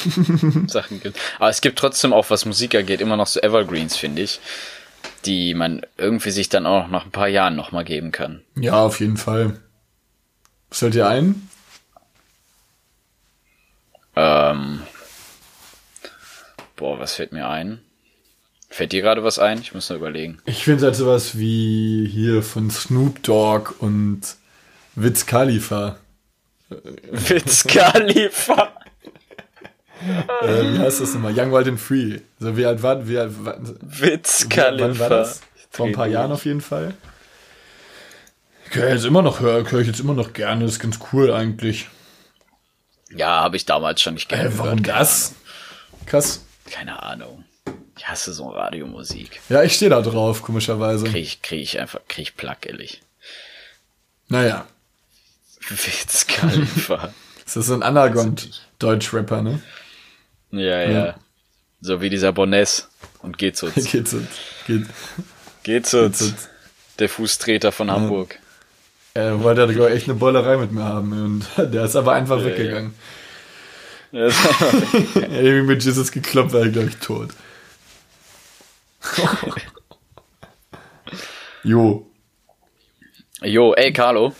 <laughs> Sachen gibt. Aber es gibt trotzdem auch, was Musik angeht, immer noch so Evergreens, finde ich, die man irgendwie sich dann auch nach ein paar Jahren nochmal geben kann. Ja, auf jeden Fall. Was fällt dir ein? Ähm, boah, was fällt mir ein? Fällt dir gerade was ein? Ich muss nur überlegen. Ich finde halt sowas wie hier von Snoop Dogg und Wiz Khalifa. Wiz Khalifa. Äh, wie heißt das nochmal? Young, Wild and Free. Also wie alt war, wie alt, Wiz wann war das? Vor ein paar Jahren auf jeden Fall. Kann ich jetzt immer noch höre ich jetzt immer noch gerne, ist ganz cool eigentlich. Ja, habe ich damals schon nicht gerne Äh, warum gehört, keine das? Krass. Keine Ahnung. Ich hasse so Radiomusik. Ja, ich stehe da drauf, komischerweise. Krieg ich, krieg ich einfach, krieg ich Plack, ehrlich. Naja. Wiz Khalifa. <laughs> Das ist so ein Underground-Deutsch-Rapper, ne? Ja, ja, Ja. So wie dieser Boness. Und geht's <laughs> uns. Geht's uns. Geht. Geht's uns. Der Fußtreter von Hamburg. Er wollte glaub ich, echt eine Bollerei mit mir haben und <laughs> der ist aber einfach weggegangen. Ja. <laughs> Irgendwie mit Jesus geklopft, war er, glaube ich, tot. jo. Jo, ey, Carlo.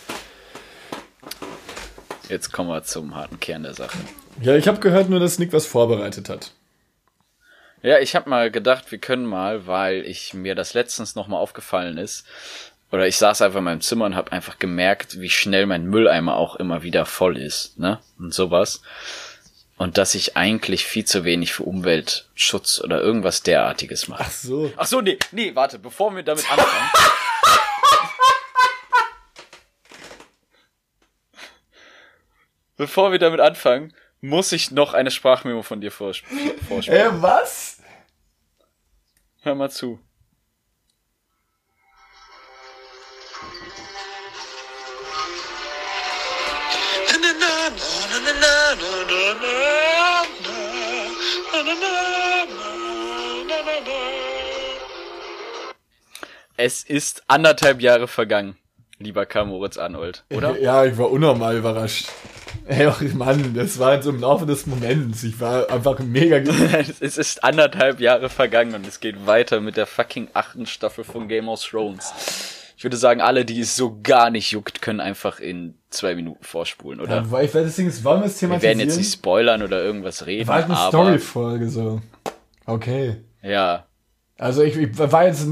Jetzt kommen wir zum harten Kern der Sache. Ja, ich habe gehört nur, dass Nick was vorbereitet hat. Ja, ich habe mal gedacht, wir können mal, weil ich mir das letztens noch mal aufgefallen ist, oder ich saß einfach in meinem Zimmer und habe einfach gemerkt, wie schnell mein Mülleimer auch immer wieder voll ist, ne? Und sowas. Und dass ich eigentlich viel zu wenig für Umweltschutz oder irgendwas derartiges mache. Ach so. Ach so, nee, nee, warte, bevor wir damit anfangen. <laughs> bevor wir damit anfangen, muss ich noch eine Sprachmemo von dir vorsp vorspielen. Äh, was? Hör mal zu. Es ist anderthalb Jahre vergangen, lieber Karl Moritz Arnold, oder? Ja, ich war unnormal überrascht. Ey, ach, Mann, das war jetzt im Laufe des Moments. Ich war einfach mega <laughs> es ist anderthalb Jahre vergangen und es geht weiter mit der fucking achten Staffel von Game of Thrones. Ich würde sagen, alle, die es so gar nicht juckt, können einfach in zwei Minuten vorspulen, oder? Ja, weil ich weiß, das Ding ist, wollen wir es Wir thematisieren? werden jetzt nicht spoilern oder irgendwas reden, war halt eine Story-Folge so. Okay. ja, Also ich, ich war jetzt,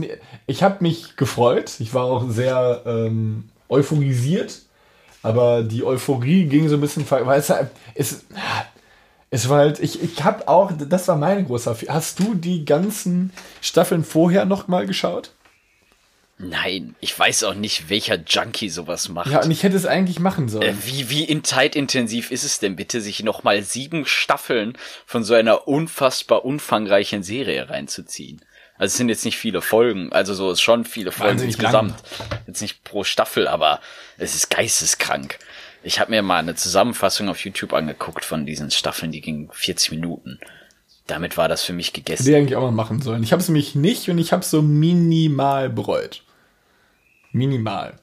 ich habe mich gefreut. Ich war auch sehr ähm, euphorisiert. Aber die Euphorie ging so ein bisschen, es, halt- es, es war halt, ich, ich habe auch, das war mein großer Fehler. Hast du die ganzen Staffeln vorher noch mal geschaut? nein, ich weiß auch nicht, welcher Junkie sowas macht. Ja, und ich hätte es eigentlich machen Äh, sollen. Wie, wie in zeitintensiv ist es denn bitte, sich nochmal sieben Staffeln von so einer unfassbar umfangreichen Serie reinzuziehen? Also es sind jetzt nicht viele Folgen, also so ist schon viele Folgen Wahnsinnig insgesamt. Jetzt nicht pro Staffel, aber es ist geisteskrank. Ich habe mir mal eine Zusammenfassung auf YouTube angeguckt von diesen Staffeln, die ging 40 Minuten. Damit war das für mich gegessen. Hätte ich eigentlich auch mal machen sollen. Ich habe es nämlich nicht und ich habe es so minimal bereut. Minimal.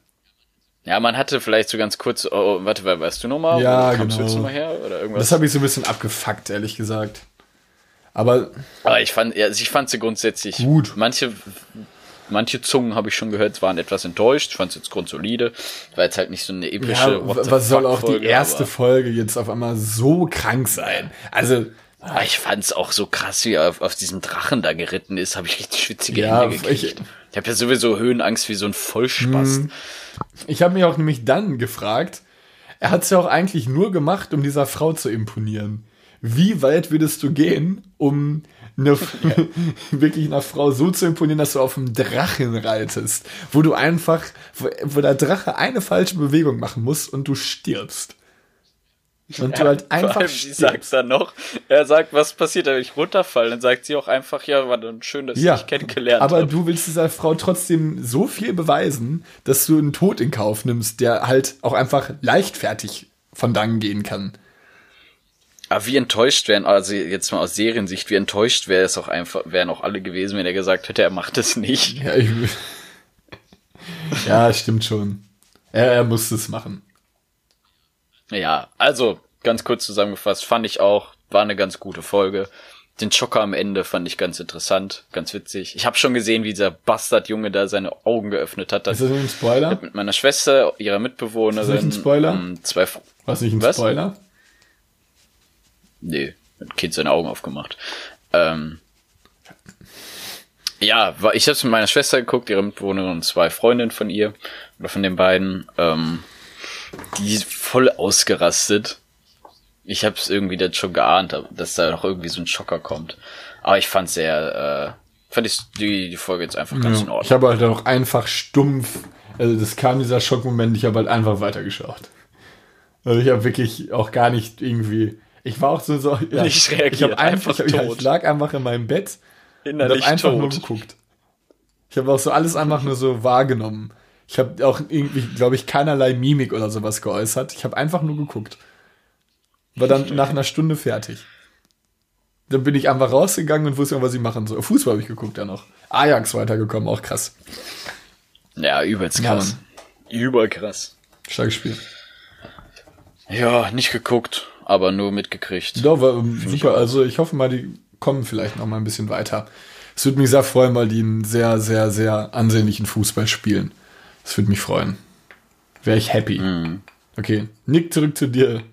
Ja, man hatte vielleicht so ganz kurz, oh, warte, wer weißt du nochmal? Ja, genau. nochmal her? Oder irgendwas? Das habe ich so ein bisschen abgefuckt, ehrlich gesagt. Aber Aber ich fand, ja, also ich fand sie grundsätzlich Gut. Manche, manche Zungen habe ich schon gehört, waren etwas enttäuscht. Ich fand es jetzt grundsolide. War jetzt halt nicht so eine epische ja, was soll auch die erste Folge jetzt auf einmal so krank sein? Also, Aber ich fand es auch so krass, wie er auf, auf diesem Drachen da geritten ist, habe ich richtig schwitzige Ja, Hände gekriegt. ich- Ich, habe ja sowieso Höhenangst wie so ein Vollspast. Hm. ich habe mich auch nämlich dann gefragt, er hat es ja auch eigentlich nur gemacht, um dieser Frau zu imponieren. Wie weit würdest du gehen, um eine, <laughs> <laughs> wirklich einer Frau so zu imponieren, dass du auf einem Drachen reitest, wo du einfach, wo, wo der Drache eine falsche Bewegung machen muss und du stirbst. Und du halt Vor einfach allem, sie sagt dann noch, er sagt, was passiert, wenn ich runterfalle? Dann sagt sie auch einfach, ja, war dann schön, dass ich dich kennengelernt aber habe. du willst dieser Frau trotzdem so viel beweisen, dass du einen Tod in Kauf nimmst, der halt auch einfach leichtfertig von dann gehen kann. Aber wie enttäuscht wären, also jetzt mal aus Seriensicht, wie enttäuscht wäre es auch einfach, wären auch alle gewesen, wenn er gesagt hätte, er macht es nicht. Ja, ich, <laughs> ja stimmt schon. Er, er musste es machen. Ja, also, ganz kurz zusammengefasst, fand ich auch, war eine ganz gute Folge. Den Schocker am Ende fand ich ganz interessant, ganz witzig. Ich habe schon gesehen, wie dieser Bastardjunge da seine Augen geöffnet hat. Ist das ein Spoiler? mit meiner Schwester, ihrer Mitbewohnerin. Ist das nicht ein Spoiler? ähm, Zwei, Was nicht ein Was? Spoiler? Nee, hat Kind seine Augen aufgemacht. Ähm, ja, ich habe mit meiner Schwester geguckt, ihre Mitbewohnerin und zwei Freundinnen von ihr oder von den beiden. Ähm, die ist voll ausgerastet. Ich habe es irgendwie dann schon geahnt, dass da noch irgendwie so ein Schocker kommt. Aber ich fand sehr, äh, fand ich die, die Folge jetzt einfach ganz in Ja, Ordnung. ich habe halt auch einfach stumpf, also das kam dieser Schockmoment, ich habe halt einfach weitergeschaut. Also ich habe wirklich auch gar nicht irgendwie, Ich war auch so, so ja, Nicht reagiert, ich hab einfach ich, tot. ich lag einfach in meinem Bett und Innerlich hab einfach tot. nur geguckt. Ich habe auch so alles einfach nur so wahrgenommen. Ich habe auch irgendwie, glaube ich, keinerlei Mimik oder sowas geäußert. Ich habe einfach nur geguckt. War dann nach einer Stunde fertig. Dann bin ich einfach rausgegangen und wusste, was ich machen soll. Fußball habe ich geguckt ja noch. Ajax weitergekommen, auch krass. Ja, übelst Ja, krass. Übel krass. Starkes Spiel. Ja, nicht geguckt, aber nur mitgekriegt. Doch, war super. Also ich hoffe mal, die kommen vielleicht noch mal ein bisschen weiter. Es würde mich sehr freuen, weil die einen sehr, sehr, sehr ansehnlichen Fußball spielen. Das würde mich freuen. Wäre ich happy. Mhm. Okay, Nick, zurück zu dir.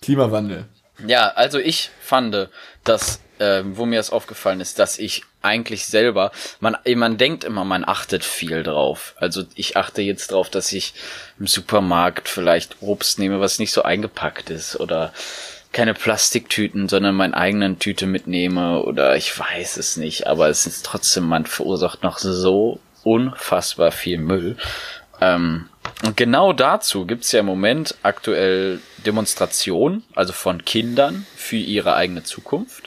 Klimawandel. Ja, also ich fand, dass, äh, wo mir das aufgefallen ist, dass ich eigentlich selber, man, man denkt immer, man achtet viel drauf. Also ich achte jetzt drauf, dass ich im Supermarkt vielleicht Obst nehme, was nicht so eingepackt ist oder keine Plastiktüten, sondern meine eigenen Tüte mitnehme oder ich weiß es nicht, aber es ist trotzdem, man verursacht noch so unfassbar viel Müll. Ähm, und genau dazu gibt's ja im Moment aktuell Demonstrationen, also von Kindern für ihre eigene Zukunft.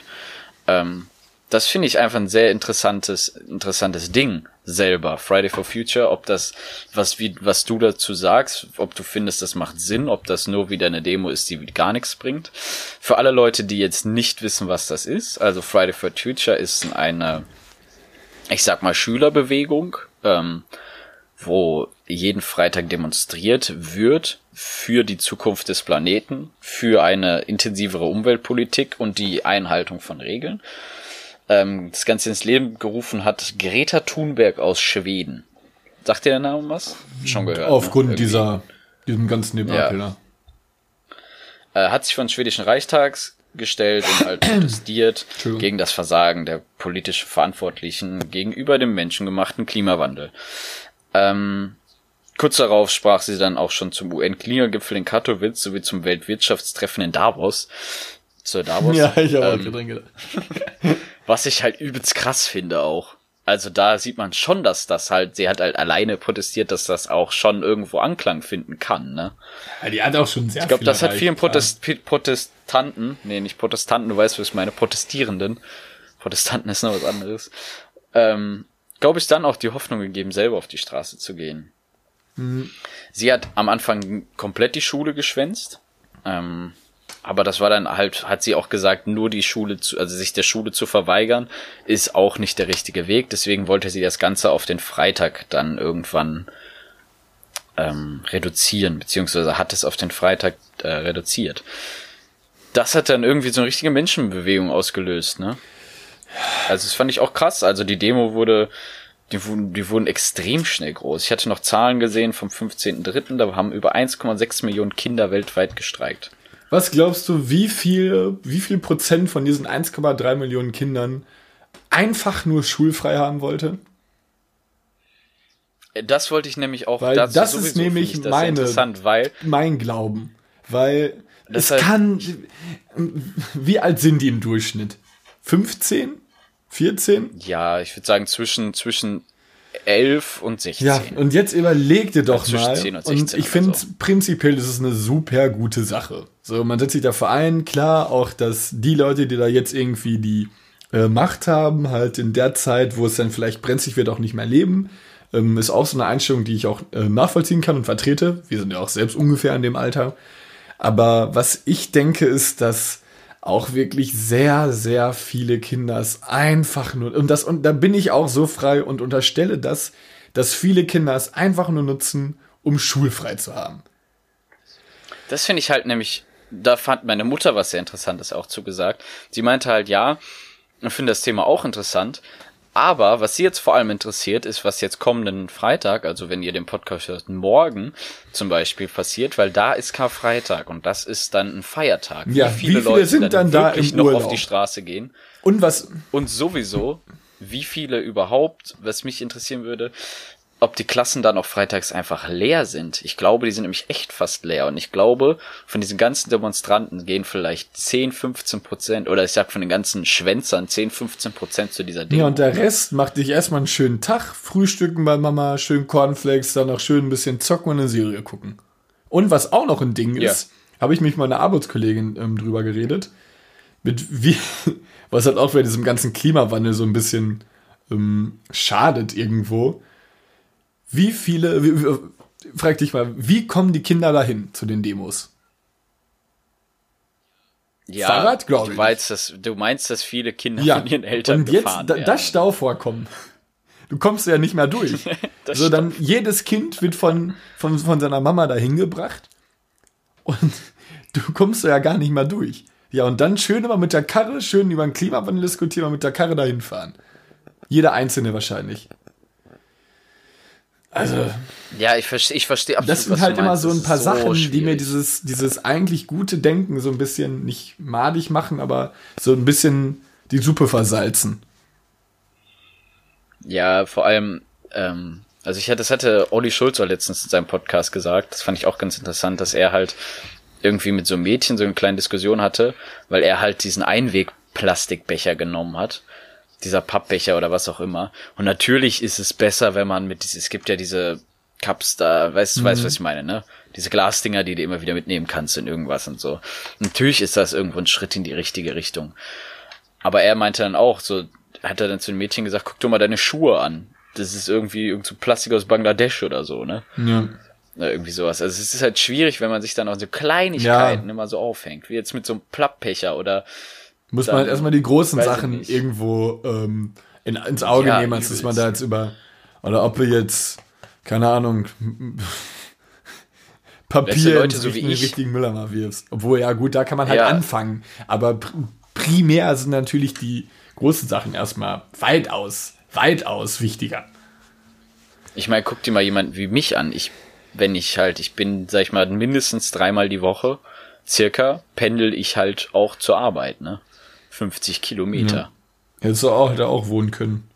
Ähm, das finde ich einfach ein sehr interessantes, interessantes Ding selber. Friday for Future, ob das, was, wie, was du dazu sagst, ob du findest, das macht Sinn, ob das nur wieder eine Demo ist, die gar nichts bringt. Für alle Leute, die jetzt nicht wissen, was das ist, also Friday for Future ist eine, ich sag mal, Schülerbewegung, ähm, wo jeden Freitag demonstriert wird für die Zukunft des Planeten, für eine intensivere Umweltpolitik und die Einhaltung von Regeln. Ähm, das Ganze ins Leben gerufen hat Greta Thunberg aus Schweden. Sagt dir der Name was? Schon gehört. Aufgrund ne? Dieser, diesem ganzen Debakel. Ja. Äh, hat sich von schwedischen Reichstags gestellt und halt <clears throat> protestiert gegen das Versagen der politisch Verantwortlichen gegenüber dem menschengemachten Klimawandel. Ähm, kurz darauf sprach sie dann auch schon zum UN-Klimagipfel in Katowice sowie zum Weltwirtschaftstreffen in Davos. Zur Davos. <laughs> Ja, ich habe auch ähm, drin gedacht. <laughs> was ich halt übelst krass finde auch. Also da sieht man schon, dass das halt, sie hat halt alleine protestiert, dass das auch schon irgendwo Anklang finden kann, ne? Ja, die hat auch schon sehr Ich glaube, das hat vielen. Protest Protestanten, nee, nicht Protestanten, du weißt, was ich meine, Protestierenden, Protestanten ist noch was anderes, ähm, glaube ich, dann auch die Hoffnung gegeben, selber auf die Straße zu gehen. Mhm. Sie hat am Anfang komplett die Schule geschwänzt, ähm, aber das war dann halt, hat sie auch gesagt, nur die Schule zu, also sich der Schule zu verweigern, ist auch nicht der richtige Weg. Deswegen wollte sie das Ganze auf den Freitag dann irgendwann ähm, reduzieren, beziehungsweise hat es auf den Freitag äh, reduziert. Das hat dann irgendwie so eine richtige Menschenbewegung ausgelöst, ne? Also das fand ich auch krass. Also die Demo wurde, die wurden, die wurden extrem schnell groß. Ich hatte noch Zahlen gesehen vom 15.03., da haben über 1,6 Millionen Kinder weltweit gestreikt. Was glaubst du, wie viel, wie viel Prozent von diesen 1,3 Millionen Kindern einfach nur schulfrei haben wollte? Das wollte ich nämlich auch Weil dazu das ist nämlich ich meine- interessant, weil Mein Glauben. Weil Das es heißt- kann. Wie alt sind die im Durchschnitt? 15? 14? ja, ich würde sagen zwischen zwischen 11 und 16. Ja, und jetzt überleg dir doch Ja, zwischen mal. 10 und Und 16 ich finde, so. prinzipiell ist es eine super gute Sache. So, man setzt sich dafür ein, klar, auch, dass die Leute, die da jetzt irgendwie die äh, Macht haben, halt in der Zeit, wo es dann vielleicht brenzlig wird, auch nicht mehr leben. Ähm, ist auch so eine Einstellung, die ich auch äh, nachvollziehen kann und vertrete. Wir sind ja auch selbst ungefähr in dem Alter. Aber was ich denke, ist, dass auch wirklich sehr, sehr viele Kinder es einfach nur, und das, und da bin ich auch so frei und unterstelle das, dass viele Kinder es einfach nur nutzen, um schulfrei zu haben. Das finde ich halt nämlich, da fand meine Mutter was sehr Interessantes auch zugesagt. Sie meinte halt, ja, ich finde das Thema auch interessant, aber was sie jetzt vor allem interessiert, ist, was jetzt kommenden Freitag, also wenn ihr den Podcast hört, morgen zum Beispiel passiert, weil da ist Karfreitag und das ist dann ein Feiertag. Ja, wie viele sind dann da wirklich im noch Urlaub? auf die Straße gehen? Und was, Und sowieso, wie viele überhaupt, was mich interessieren würde, ob die Klassen dann auch freitags einfach leer sind. Ich glaube, die sind nämlich echt fast leer. Und ich glaube, von diesen ganzen Demonstranten gehen vielleicht 10, 15 Prozent, oder ich sag von den ganzen Schwänzern 10, 15 Prozent zu dieser Demo. ja, und der Rest macht dich erstmal einen schönen Tag, frühstücken bei Mama, schön Cornflakes, dann noch schön ein bisschen zocken und eine Serie gucken. Und was auch noch ein Ding Ja. ist, habe ich mich mit meiner Arbeitskollegin ähm, drüber geredet. Mit wie, <laughs> was halt auch bei diesem ganzen Klimawandel so ein bisschen ähm, schadet irgendwo. Wie viele, wie, wie, frag dich mal, wie kommen die Kinder dahin zu den Demos? Ja, Fahrrad, glaub du ich. Meinst, dass, du meinst, dass viele Kinder Ja, von ihren Eltern und jetzt da, werden. das Stauvorkommen. Du kommst ja nicht mehr durch. <laughs> So dann jedes Kind wird von, von, von seiner Mama dahin gebracht und <laughs> du kommst ja gar nicht mehr durch. Ja, und dann schön immer mit der Karre, schön über den Klimawandel diskutieren, mal mit der Karre dahin fahren. Jeder Einzelne wahrscheinlich. Also, Ja, ich verstehe, ich verstehe absolut. das sind halt immer so ein paar Sachen, die mir schwierig. dieses, dieses eigentlich gute Denken so ein bisschen nicht madig machen, aber so ein bisschen die Suppe versalzen. Ja, vor allem, ähm, also ich hatte, das hatte Olli Schulz auch letztens in seinem Podcast gesagt. Das fand ich auch ganz interessant, dass er halt irgendwie mit so einem Mädchen so eine kleine Diskussion hatte, weil er halt diesen Einwegplastikbecher genommen hat. Dieser Pappbecher oder was auch immer. Und natürlich ist es besser, wenn man mit, es gibt ja diese Cups da, weißt du, weißt, was ich meine, ne? Diese Glasdinger, die du immer wieder mitnehmen kannst in irgendwas und so. Natürlich ist das irgendwo ein Schritt in die richtige Richtung. Aber er meinte dann auch, so, hat er dann zu den Mädchen gesagt, guck dir mal deine Schuhe an. Das ist irgendwie irgend so Plastik aus Bangladesch oder so, ne? Ja. Oder irgendwie sowas. Also es ist halt schwierig, wenn man sich dann auch so Kleinigkeiten immer so aufhängt, wie jetzt mit so einem Plappbecher oder Muss man halt erstmal die großen Sachen irgendwo ähm, in, ins Auge Ja, nehmen, als dass man da jetzt über. Oder ob wir jetzt, keine Ahnung, Papier Leute, so wie richtigen, ich- richtigen Mülleimer wirfst. Obwohl, ja gut, da kann man halt Ja. anfangen. Aber pr primär sind natürlich die großen Sachen erstmal weitaus, weitaus wichtiger. Ich meine, guck dir mal jemanden wie mich an. Ich, wenn ich halt, ich bin, sag ich mal, mindestens dreimal die Woche, circa, pendel ich halt auch zur Arbeit, ne? 50 Kilometer. Hättest du auch, hätte auch wohnen können.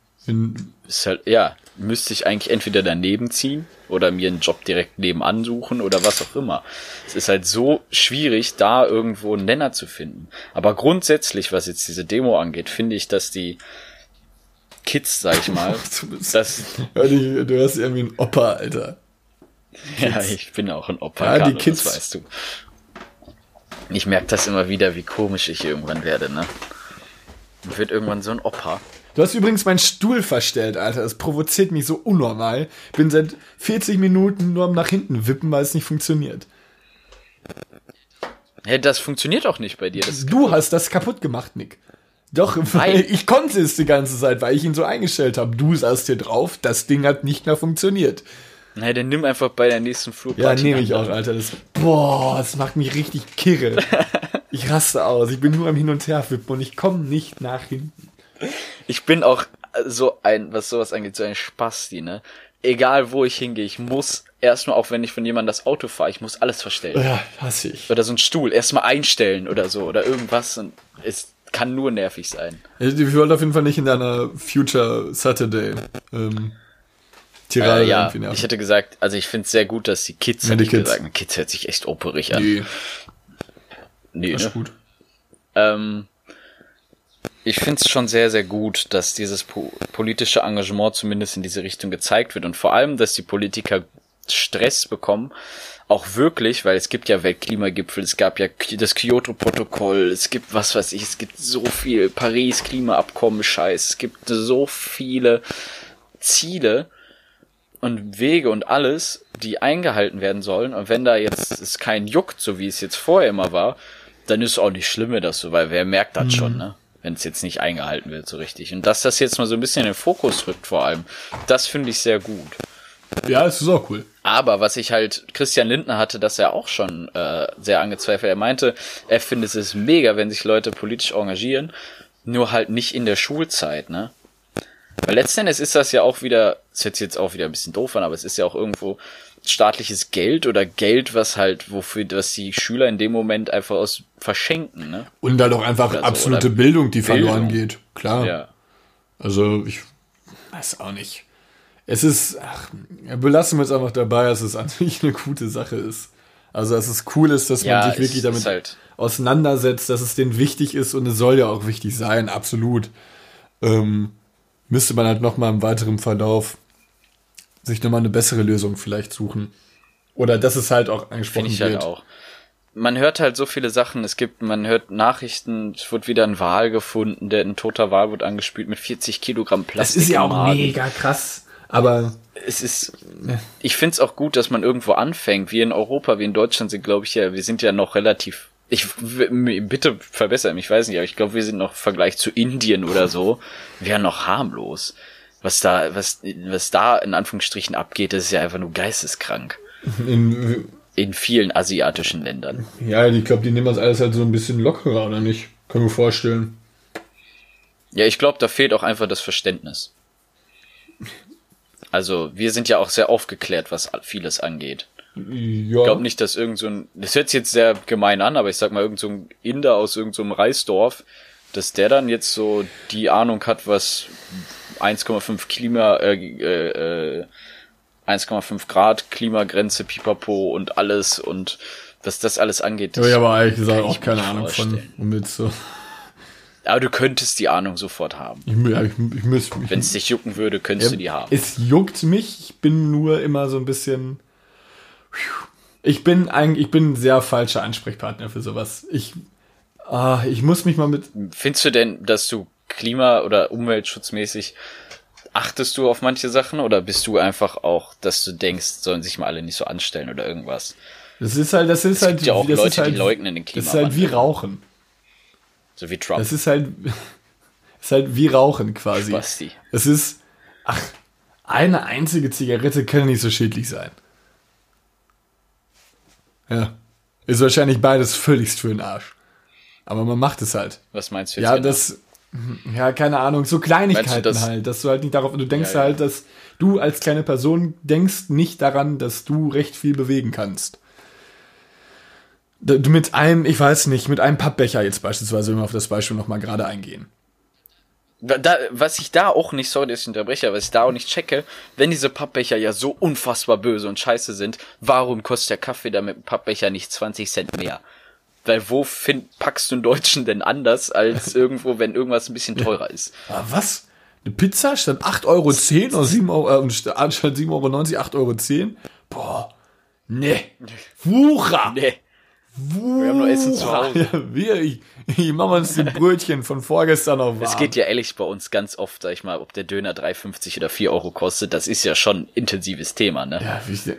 Ist halt, ja, müsste ich eigentlich entweder daneben ziehen oder mir einen Job direkt nebenan suchen oder was auch immer. Es ist halt so schwierig, da irgendwo einen Nenner zu finden. Aber grundsätzlich, was jetzt diese Demo angeht, finde ich, dass die Kids, sag ich mal, <laughs> du, bist, das, dich, du hörst irgendwie ein Opa, Alter. ja, ich bin auch ein Opfer, Ja, die Kids. das weißt du. Ich merke das immer wieder, wie komisch ich irgendwann werde, ne? Ich wird irgendwann so ein Opa. Du hast übrigens meinen Stuhl verstellt, Alter. Das provoziert mich so unnormal. Bin seit 40 Minuten nur am nach hinten wippen, weil es nicht funktioniert. Hey, das funktioniert auch nicht bei dir. Das Du hast das kaputt gemacht, Nick. Doch, weil Nein. ich konnte es die ganze Zeit, weil ich ihn so eingestellt habe. Du saßt hier drauf, das Ding hat nicht mehr funktioniert. Hey, dann nimm einfach bei der nächsten Ja, Flugparty. nehme ich auch, Alter. Das, boah, das macht mich richtig kirre. <laughs> Ich raste aus. Ich bin nur am Hin und Her wippen und ich komme nicht nach hinten. Ich bin auch so ein, was sowas angeht, so ein Spasti, ne? Egal wo ich hingehe, ich muss erstmal, auch wenn ich von jemandem das Auto fahre, ich muss alles verstellen. Ja, hasse ich. Oder so ein Stuhl, erstmal einstellen oder so, oder irgendwas. Und es kann nur nervig sein. Ich wollte auf jeden Fall nicht in deiner Future Saturday ähm, Tirade Äh, ja, ich hätte gesagt, also ich finde es sehr gut, dass die Kids, Ja, hätte die ich Kids. gesagt, Kids hört sich echt operig an. Nee, Nee, das ne? ist gut. Ähm, ich finde es schon sehr, sehr gut, dass dieses po politische Engagement zumindest in diese Richtung gezeigt wird und vor allem, dass die Politiker Stress bekommen, auch wirklich, weil es gibt ja Weltklimagipfel, es gab ja das Kyoto-Protokoll, es gibt was weiß ich, es gibt so viel Paris-Klimaabkommen, Scheiß, es gibt so viele Ziele und Wege und alles, die eingehalten werden sollen. Und wenn da jetzt es kein juckt, so wie es jetzt vorher immer war, dann ist auch nicht schlimm, das so, weil wer merkt das schon, ne? Wenn es jetzt nicht eingehalten wird so richtig. Und dass das jetzt mal so ein bisschen in den Fokus rückt vor allem, das finde ich sehr gut. Ja, es ist auch cool. Aber was ich halt, Christian Lindner hatte das ja auch schon äh, sehr angezweifelt. Er meinte, er findet es mega, wenn sich Leute politisch engagieren, nur halt nicht in der Schulzeit, ne? Weil letzten Endes ist das ja auch wieder, das hört sich jetzt auch wieder ein bisschen doof an, aber es ist ja auch irgendwo staatliches Geld oder Geld, was halt, wofür, was die Schüler in dem Moment einfach aus verschenken, ne? Und da doch einfach Oder so, absolute oder Bildung, die Bildung. verloren geht. Klar. Ja. Also, ich weiß auch nicht. Es ist, ach, belassen wir es einfach dabei, dass es an sich eine gute Sache ist. Also, dass es cool ist, dass Ja, man sich es wirklich damit halt- auseinandersetzt, dass es denen wichtig ist und es soll ja auch wichtig sein, absolut. Ähm, müsste man halt nochmal im weiteren Verlauf sich nochmal eine bessere Lösung vielleicht suchen. Oder dass es halt auch angesprochen Finde ich wird. halt auch. man hört halt so viele Sachen. Es gibt, man hört Nachrichten, es wird wieder ein Wal gefunden, der ein toter Wal wird angespült mit 40 Kilogramm Plastik. Das ist ja im auch Magen. mega krass. Aber Es ist, ich find's auch gut, dass man irgendwo anfängt. Wir in Europa, wir in Deutschland sind, glaube ich, ja, wir sind ja noch relativ, ich, bitte verbessere mich, ich weiß nicht, aber ich glaube, wir sind noch im Vergleich zu Indien oder so, wir sind noch harmlos. Was da, was, was da in Anführungsstrichen abgeht, ist ja einfach nur geisteskrank. in, In vielen asiatischen Ländern. ja, ich glaube, die nehmen das alles halt so ein bisschen lockerer, oder nicht? Können wir vorstellen. Ja, ich glaube, da fehlt auch einfach das Verständnis. Also, wir sind ja auch sehr aufgeklärt, was vieles angeht. Ja. Ich glaube nicht, dass irgend so ein, das hört sich jetzt sehr gemein an, aber ich sag mal, irgend so ein Inder aus irgendeinem so einem Reisdorf, dass der dann jetzt so die Ahnung hat, was 1,5 Klima, äh, äh, äh, 1,5 Grad Klimagrenze, Pipapo und alles und was das alles angeht. Ja, ich habe ehrlich gesagt ich auch keine Ahnung von, vorstellen. um jetzt so. Aber du könntest die Ahnung sofort haben. Ich, ja, ich, ich müsste mich. Wenn es dich jucken würde, könntest du die haben. Es juckt mich, ich bin nur immer so ein bisschen. Ich bin eigentlich, ich bin ein sehr falscher Ansprechpartner für sowas. Ich, ah, ich muss mich mal mit. Findest du denn, dass du Klima- oder Umweltschutzmäßig achtest du auf manche Sachen oder bist du einfach auch, dass du denkst, sollen sich mal alle nicht so anstellen oder irgendwas? Das ist halt, das ist halt, gibt ja auch das Leute, ist halt, die leugnen den Das ist halt wie Klimawandel. Rauchen. So wie Trump. Das ist halt, <laughs> ist halt wie Rauchen quasi. Basti. Es ist, ach, eine einzige Zigarette kann nicht so schädlich sein. Ja. Ist wahrscheinlich beides völligst für den Arsch. Aber man macht es halt. Was meinst du jetzt? Ja, genau? das, ja, keine Ahnung, so Kleinigkeiten das- halt, dass du halt nicht darauf, du denkst Ja, ja. halt, dass du als kleine Person denkst nicht daran, dass du recht viel bewegen kannst. Du mit einem, ich weiß nicht, mit einem Pappbecher jetzt beispielsweise, wenn wir auf das Beispiel nochmal gerade eingehen. Da, was ich da auch nicht, sorry, dass ich unterbreche, was ich da auch nicht checke, wenn diese Pappbecher ja so unfassbar böse und scheiße sind, warum kostet der Kaffee da mit dem Pappbecher nicht 20 Cent mehr? Weil wo find, packst du einen Deutschen denn anders als irgendwo, wenn irgendwas ein bisschen teurer ist? Ah, was? Eine Pizza statt 8,10 Euro oder 7 Euro, äh, statt anstatt 7,90 Euro, 8,10 Euro? Boah. Nee. Wucher. Nee. Wir haben nur Essen zu Hause. Ja, wir, ich, ich mach mal uns die Brötchen von vorgestern noch warm. Es geht ja ehrlich bei uns ganz oft, sag ich mal, ob der Döner 3,50 oder 4 Euro kostet, das ist ja schon ein intensives Thema, ne? Ja, wie ich, ich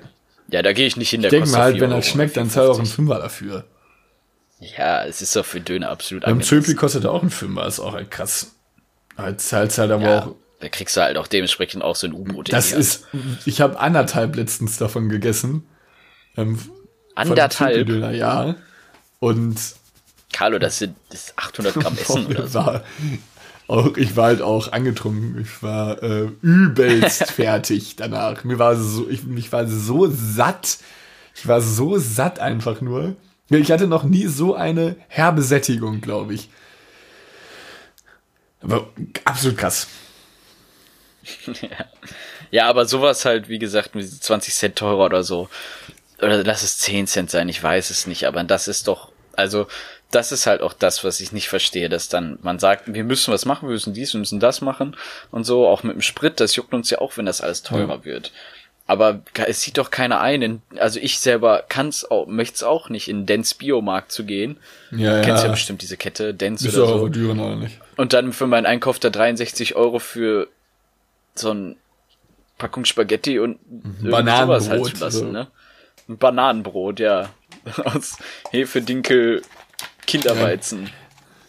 Ja, da gehe ich nicht hin, der denke mir halt, 4 wenn das schmeckt, dann zahl auch einen 4,50. Fünfer dafür. Ja, es ist doch für Döner absolut Beim. Zöpli kostet er auch ein Fünfer, ist auch halt krass. Halt zahlst halt aber Ja, auch. da kriegst du halt auch dementsprechend auch so ein U-Boot. Das ist, ich habe anderthalb letztens davon gegessen. Ähm, anderthalb. Zöpli-Döner, ja. Und Carlo, das sind das ist 800 Gramm <laughs> Essen oder so. war auch, ich war halt auch angetrunken. Ich war äh, übelst <laughs> fertig danach. Mir war so, ich, ich war so satt. Ich war so satt einfach nur. Ich hatte noch nie so eine herbe Sättigung, glaube ich. Aber absolut krass. <laughs> Ja, aber sowas halt, wie gesagt, mit 20 Cent teurer oder so. Oder lass es 10 Cent sein, ich weiß es nicht, aber das ist doch, also, das ist halt auch das, was ich nicht verstehe, dass dann man sagt, wir müssen was machen, wir müssen dies, wir müssen das machen und so, auch mit dem Sprit, das juckt uns ja auch, wenn das alles teurer wird. Aber es sieht doch keiner ein, in, also ich selber kann's auch, möchte es auch nicht, in Dens Biomarkt zu gehen. Ja, Du kennst ja ja. bestimmt diese Kette, Dens oder auch so. Düren auch nicht. Und dann für meinen Einkauf da 63 Euro für so ein Packung Spaghetti und Bananenbrot, sowas halt zu lassen, so. ne? Ein Bananenbrot, ja. <laughs> Aus Hefe, Dinkel, Kinderweizen,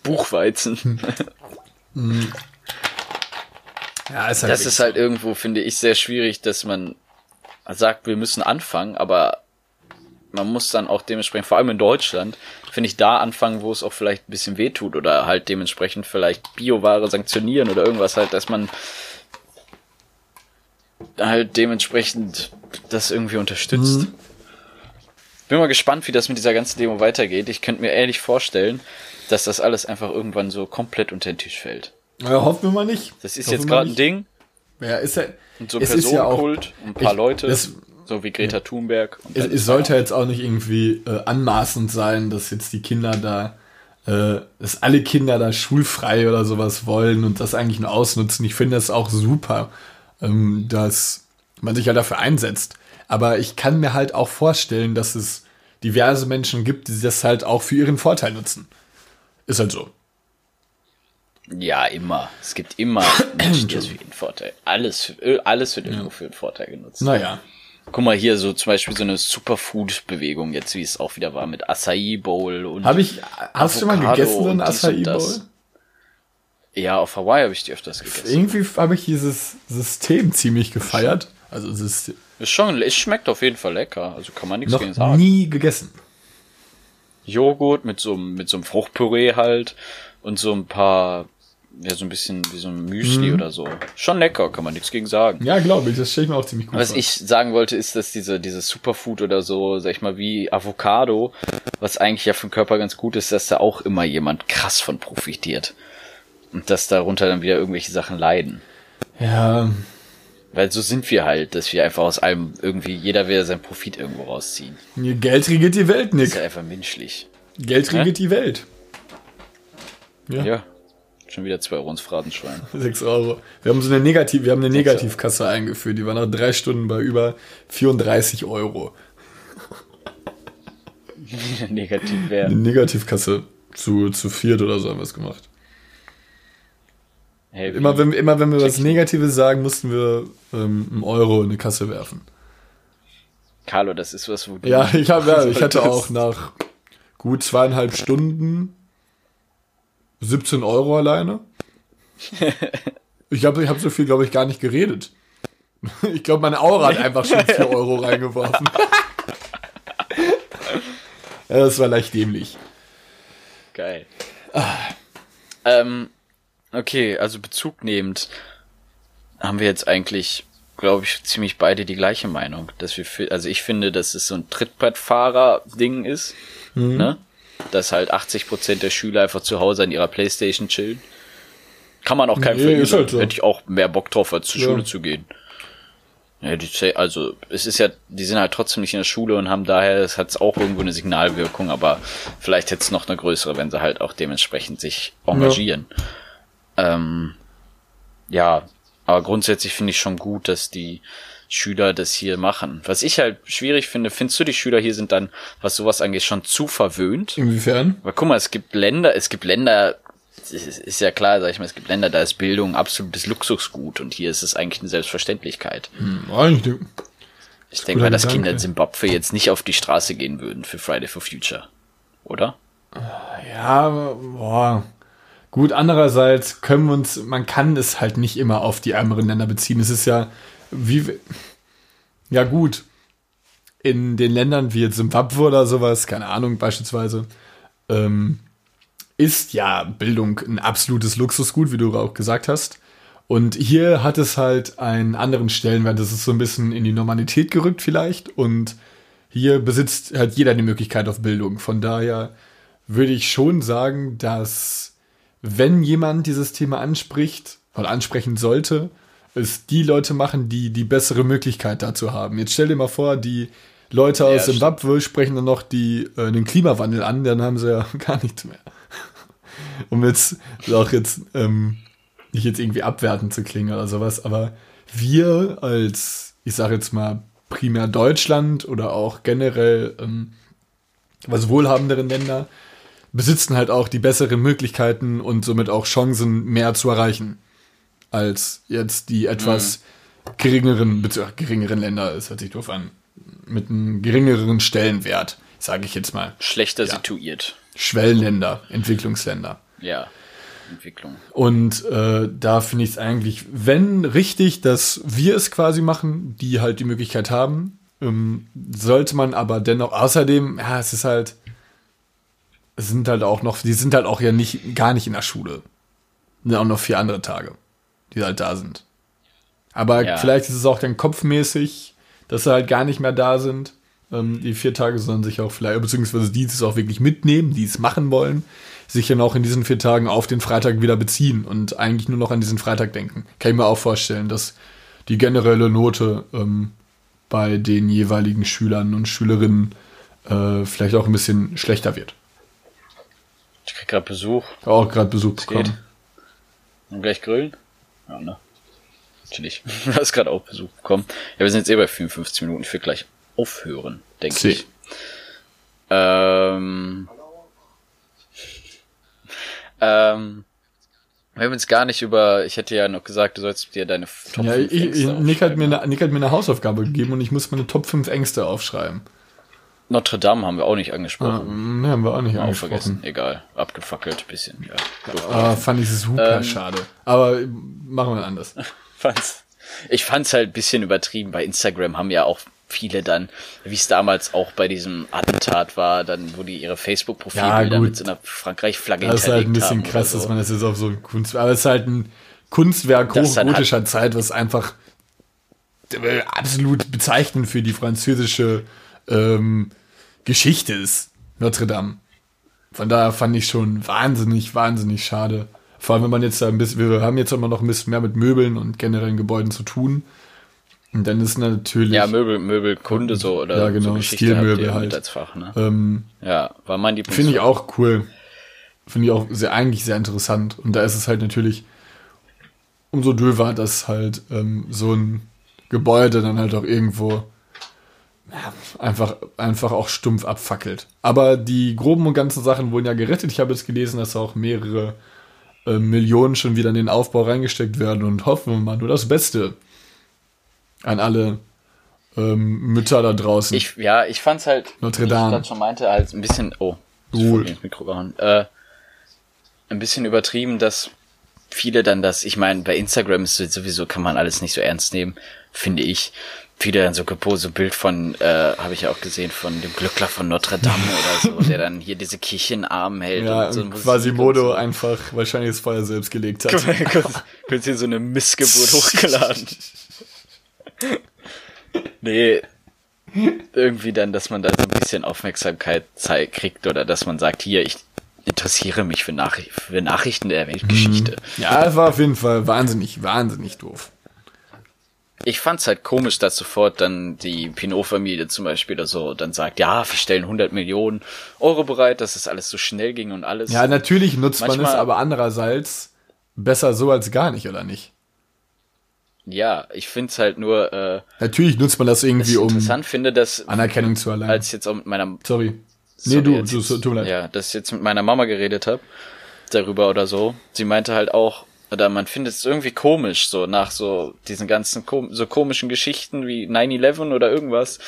Buchweizen. Ja, ist halt Das ist halt irgendwo, finde ich, sehr schwierig, dass man sagt, wir müssen anfangen, aber man muss dann auch dementsprechend, vor allem in Deutschland, finde ich, da anfangen, wo es auch vielleicht ein bisschen wehtut oder halt dementsprechend vielleicht Bioware sanktionieren oder irgendwas halt, dass man halt dementsprechend das irgendwie unterstützt. Bin mal gespannt, wie das mit dieser ganzen Demo weitergeht. Ich könnte mir ehrlich vorstellen, dass das alles einfach irgendwann so komplett unter den Tisch fällt. ja, hoffen wir mal nicht. Das ist Hoffen jetzt gerade ein. Ding, Ja, ist ja, und so ein ist ja auch, Personenkult, ein paar ich- Leute, das- so wie Greta Thunberg. Und es, es sollte jetzt auch nicht irgendwie äh, anmaßend sein, dass jetzt die Kinder da, äh, dass alle Kinder da schulfrei oder sowas wollen und das eigentlich nur ausnutzen. Ich finde das auch super, ähm, dass man sich ja dafür einsetzt. Aber ich kann mir halt auch vorstellen, dass es diverse Menschen gibt, die das halt auch für ihren Vorteil nutzen. Ist halt so. Ja, immer. Es gibt immer <clears throat> Menschen, die das für ihren Vorteil. Alles, alles wird irgendwo für den Vorteil genutzt. Naja. Guck mal hier, so zum Beispiel so eine Superfood-Bewegung, jetzt wie es auch wieder war mit Acai Bowl und. Hab ich, hast du schon mal Avocado gegessen, so ein Acai Bowl? Ja, auf Hawaii habe ich die öfters gegessen. Irgendwie habe ich dieses System ziemlich gefeiert. Also es ist schon, es schmeckt auf jeden Fall lecker. Also kann man nichts noch gegen sagen. nie gegessen. Joghurt mit so, einem- mit so einem Fruchtpüree halt und so ein paar, ja, so ein bisschen wie so ein Müsli oder so. Schon lecker, kann man nichts gegen sagen. Ja, glaube ich, das stelle ich mir auch ziemlich gut Was vor. ich sagen wollte, ist, dass diese, diese Superfood oder so, sag ich mal, wie Avocado, was eigentlich ja für den Körper ganz gut ist, dass da auch immer jemand krass von profitiert. Und dass darunter dann wieder irgendwelche Sachen leiden. ja, Weil so sind wir halt, dass wir einfach aus allem irgendwie, jeder will seinen Profit irgendwo rausziehen. Geld regiert die Welt, Das ist ja Nick. einfach menschlich. Geld regiert die Welt. Ja, Ja. Schon wieder zwei Euro ins Phrasenschwein. <laughs> 6 Euro. Wir haben so eine Negativ, wir haben eine Negativkasse eingeführt. Die war nach drei Stunden bei über 34 Euro. <laughs> Negativ Negativkasse zu, zu viert oder so haben wir es gemacht. Hey, Immer wenn, immer wenn wir was Negatives sagen, mussten wir ähm, einen Euro in eine Kasse werfen. Carlo, das ist was, wo du. Ja, ich, hab, ja, ich <laughs> hatte auch nach gut zweieinhalb Stunden 17 Euro alleine. Ich habe ich hab so viel, glaube ich, gar nicht geredet. <laughs> Ich glaube, meine Aura hat einfach schon 4 Euro <laughs> reingeworfen. ja, das war leicht dämlich. Geil. Ähm, okay, also Bezug nehmend haben wir jetzt eigentlich, glaube ich, ziemlich beide die gleiche Meinung. Dass wir, also ich finde, dass es so ein Trittbrettfahrer-Ding ist, Mhm. ne? Dass halt 80% der Schüler einfach zu Hause an ihrer Playstation chillen. Kann man auch keinem Nee, verübeln. halt so. Hätte ich auch mehr Bock drauf, als zur Ja. Schule zu gehen. Ja, die, also es ist ja, die sind halt trotzdem nicht in der Schule und haben daher, es hat auch irgendwo eine Signalwirkung, aber vielleicht hätte es noch eine größere, wenn sie halt auch dementsprechend sich engagieren. Ähm, ja, aber grundsätzlich finde ich schon gut, dass die Schüler das hier machen. Was ich halt schwierig finde, findest du, die Schüler hier sind dann, was sowas angeht, schon zu verwöhnt? Inwiefern? Weil guck mal, es gibt Länder, es gibt Länder, es ist ja klar, sag ich mal, es gibt Länder, da ist Bildung absolutes Luxusgut und hier ist es eigentlich eine Selbstverständlichkeit. Eigentlich, Ich denke mal, dass Gedanke. Kinder in Zimbabwe jetzt nicht auf die Straße gehen würden für Friday for Future. Oder? Ja, boah. Gut, andererseits können wir uns, man kann es halt nicht immer auf die ärmeren Länder beziehen. Es ist ja, wie, ja gut, in den Ländern wie Zimbabwe oder sowas, keine Ahnung, beispielsweise, ähm, ist ja Bildung ein absolutes Luxusgut, wie du auch gesagt hast. Und hier hat es halt einen anderen Stellenwert. Das ist so ein bisschen in die Normalität gerückt vielleicht. Und hier besitzt halt jeder die Möglichkeit auf Bildung. Von daher würde ich schon sagen, dass wenn jemand dieses Thema anspricht oder ansprechen sollte, es die Leute machen, die die bessere Möglichkeit dazu haben. Jetzt stell dir mal vor, die Leute aus stimmt. Zimbabwe sprechen dann noch die, äh, den Klimawandel an, dann haben sie ja <laughs> gar nichts mehr. Um jetzt auch jetzt ähm, nicht jetzt irgendwie abwertend zu klingen oder sowas, aber wir als, ich sage jetzt mal, primär Deutschland oder auch generell ähm, was wohlhabenderen Länder besitzen halt auch die besseren Möglichkeiten und somit auch Chancen, mehr zu erreichen, als jetzt die etwas geringeren, beziehungsweise geringeren Länder, es hört sich doof an, mit einem geringeren Stellenwert, sage ich jetzt mal. Schlechter Ja. situiert. Schwellenländer, Entwicklungsländer. Ja. Entwicklung. Und äh, da finde ich es eigentlich, wenn richtig, dass wir es quasi machen, die halt die Möglichkeit haben, ähm, sollte man aber dennoch, außerdem, ja, es ist halt, sind halt auch noch, die sind halt auch ja nicht, gar nicht in der Schule. Sind auch noch vier andere Tage, die halt da sind. Aber Ja. vielleicht ist es auch dann kopfmäßig, dass sie halt gar nicht mehr da sind, ähm, die vier Tage, sondern sich auch vielleicht, beziehungsweise die es auch wirklich mitnehmen, die es machen wollen, sich dann auch in diesen vier Tagen auf den Freitag wieder beziehen und eigentlich nur noch an diesen Freitag denken. Kann ich mir auch vorstellen, dass die generelle Note ähm, bei den jeweiligen Schülern und Schülerinnen äh, vielleicht auch ein bisschen schlechter wird. Ich krieg gerade Besuch. Auch gerade Besuch geht. bekommen. Und gleich grillen? Ja, ne? Natürlich. <laughs> Du hast gerade auch Besuch bekommen. Ja, wir sind jetzt eh bei 54 Minuten. Ich will gleich aufhören, denke ich. Ähm, ähm, wir haben jetzt gar nicht über, ich hätte ja noch gesagt, du sollst dir deine Top ja, 5 ich, Ängste Nick, hat mir eine, Nick hat mir eine Hausaufgabe gegeben und ich muss meine Top 5 Ängste aufschreiben. Notre Dame haben wir auch nicht angesprochen. Ah, ne, haben wir auch nicht auch angesprochen. vergessen. Egal, abgefackelt bisschen. Ja, ah, fand ich super ähm, schade. Aber machen wir anders. <laughs> fand's, ich fand's halt ein bisschen übertrieben. Bei Instagram haben ja auch viele dann, wie es damals auch bei diesem Attentat war, dann, wo die ihre Facebook-Profilbilder ja, mit so einer Frankreich-Flagge Das ist halt ein bisschen krass, so. dass man das jetzt auf so ein Kunstwerk, aber es ist halt ein Kunstwerk hochgotischer Zeit, was einfach absolut bezeichnend für die französische ähm, Geschichte ist, Notre Dame. Von daher fand ich schon wahnsinnig, wahnsinnig schade. Vor allem, wenn man jetzt da ein bisschen, wir haben jetzt immer noch ein bisschen mehr mit Möbeln und generellen Gebäuden zu tun. Und dann ist natürlich. Ja, Möbel, Möbelkunde so oder ja, genau, so Stilmöbel halt. Als Fach, ne? ähm, ja, war mein Lieblings. Finde ich auch cool. Finde ich auch sehr, eigentlich sehr interessant. Und da ist es halt natürlich umso döver, dass halt ähm, so ein Gebäude dann halt auch irgendwo ja, einfach, einfach auch stumpf abfackelt. Aber die groben und ganzen Sachen wurden ja gerettet. Ich habe jetzt gelesen, dass auch mehrere äh, Millionen schon wieder in den Aufbau reingesteckt werden und hoffen wir mal nur das Beste an alle ähm, Mütter da draußen. Ich, ja, ich fand's halt, Notre Dame. ich schon meinte, halt ein bisschen, oh, cool. äh, ein bisschen übertrieben, dass viele dann das, ich meine, bei Instagram ist sowieso, kann man alles nicht so ernst nehmen, finde ich. Viele dann so gepostet, so Bild von, äh, habe ich ja auch gesehen, von dem Glückler von Notre Dame oder so, <laughs> der dann hier diese Kirche in Arm hält. Ja, und so und Quasimodo so. einfach wahrscheinlich das Feuer selbst gelegt hat. <laughs> Kurz hier so eine Missgeburt <laughs> hochgeladen. nee, irgendwie dann, dass man da so ein bisschen Aufmerksamkeit kriegt oder dass man sagt, hier, ich interessiere mich für, Nachricht für Nachrichten der Weltgeschichte. Mhm. Ja, es war auf jeden Fall wahnsinnig, wahnsinnig doof. Ich fand's halt komisch, dass sofort dann die Pinot-Familie zum Beispiel oder so dann sagt, ja, wir stellen 100 Millionen Euro bereit, dass es alles so schnell ging und alles. Ja, natürlich nutzt Manchmal, man es, aber andererseits besser so als gar nicht, oder nicht? Ja, ich finde es halt nur. Äh, Natürlich nutzt man das irgendwie, um interessant finde, dass Anerkennung zu erlangen. Als jetzt auch mit meiner. Sorry. Nee, du, du, so, tut mir leid. Ja, dass ich jetzt mit meiner Mama geredet habe darüber oder so. Sie meinte halt auch, oder man findet es irgendwie komisch, so nach so diesen ganzen kom so komischen Geschichten wie 9-11 oder irgendwas,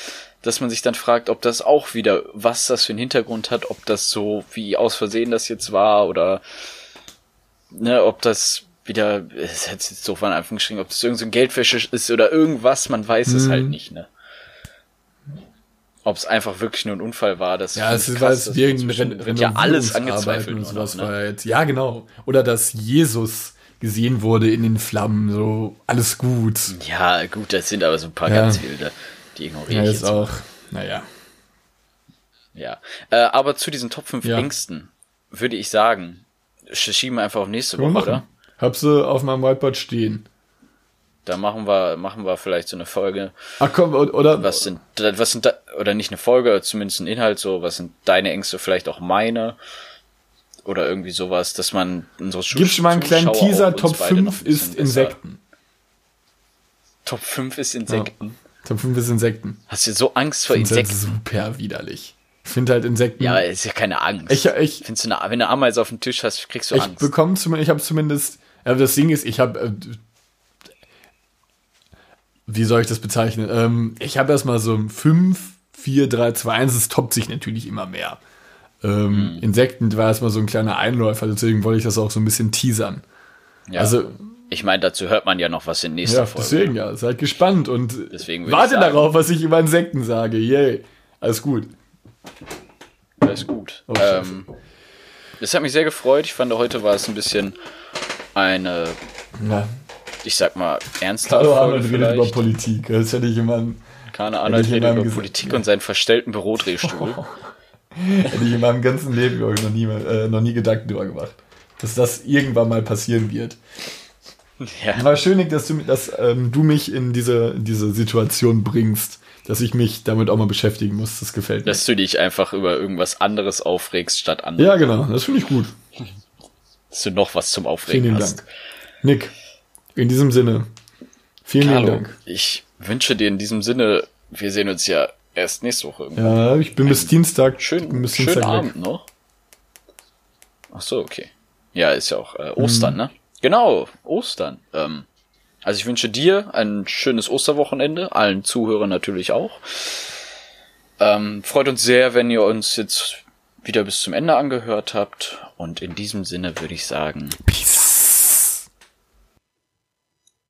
dass man sich dann fragt, ob das auch wieder, was das für einen Hintergrund hat, ob das so wie aus Versehen das jetzt war oder ne, ob das wieder, es hat jetzt so von Anfang geschrieben, ob das irgendein so Geldwäsche ist oder irgendwas, man weiß mhm. es halt nicht, ne? Ob es einfach wirklich nur ein Unfall war, das ja, es ist, krass, wie irgendein Ren ja alles angezweifelt und sowas noch, ne? war jetzt, ja genau, oder dass Jesus gesehen wurde in den Flammen, so alles gut. Ja, gut, das sind aber so ein paar ja. ganz viele, die ignoriere ja, ich jetzt. auch, naja. Ja, äh, aber zu diesen Top 5 ja. Ängsten würde ich sagen, schieben wir einfach auf nächste Woche, oder? Hab sie auf meinem Whiteboard stehen. Da machen wir, machen wir vielleicht so eine Folge. Ach komm, oder? Was sind, was sind, da, oder nicht eine Folge, zumindest ein Inhalt so, was sind deine Ängste, vielleicht auch meine? Oder irgendwie sowas, dass man unsere Schul Gibst du mal einen kleinen Teaser, Top 5 ist Insekten. Top 5 ist Insekten. Ja. Top 5 ist Insekten. Hast du so Angst vor Insekten? Das ist super widerlich. Ich finde halt Insekten. Ja, ist ja keine Angst. Ich, ich, Findest du eine, wenn du eine Ameise auf dem Tisch hast, kriegst du ich Angst. Bekomme ich habe zumindest ja, das Ding ist, ich habe. Äh, wie soll ich das bezeichnen? Ähm, ich habe erstmal so 5, 4, 3, 2, 1. Es toppt sich natürlich immer mehr. Ähm, mhm. Insekten war erstmal so ein kleiner Einläufer, deswegen wollte ich das auch so ein bisschen teasern. Ja. Also, ich meine, dazu hört man ja noch was in nächster ja, Folge. Deswegen ja, seid gespannt und deswegen warte darauf, was ich über Insekten sage. Yay. Alles gut. Alles gut. Oh, ähm, das hat mich sehr gefreut. Ich fand, heute war es ein bisschen eine, ja. ich sag mal, ernsthafte Hallo Arnold redet über Politik. Das hätte ich jemanden. Keine Ahnung, redet über Politik und seinen verstellten Bürodrehstuhl. <laughs> <laughs> hätte ich in meinem ganzen Leben ich, noch nie, äh, noch nie Gedanken drüber gemacht. Dass das irgendwann mal passieren wird. Ja. War schön, dass du, dass, ähm, du mich in diese, in diese Situation bringst, dass ich mich damit auch mal beschäftigen muss. Das gefällt mir. Dass du dich einfach über irgendwas anderes aufregst statt anderes. Ja, genau. Das finde ich gut dass du noch was zum Aufregen vielen hast. Dank. Nick, in diesem Sinne, vielen Carlo, Dank. Ich wünsche dir in diesem Sinne, wir sehen uns ja Erst nächste Woche irgendwann. Ja, ich bin bis Dienstag. Schön, bis schönen Dienstag weg. Abend noch. Ach so, okay. Ja, ist ja auch äh, Ostern, ne? Genau, Ostern. Ähm, also ich wünsche dir ein schönes Osterwochenende, allen Zuhörern natürlich auch. Ähm, freut uns sehr, wenn ihr uns jetzt wieder bis zum Ende angehört habt. Und in diesem Sinne würde ich sagen, Peace.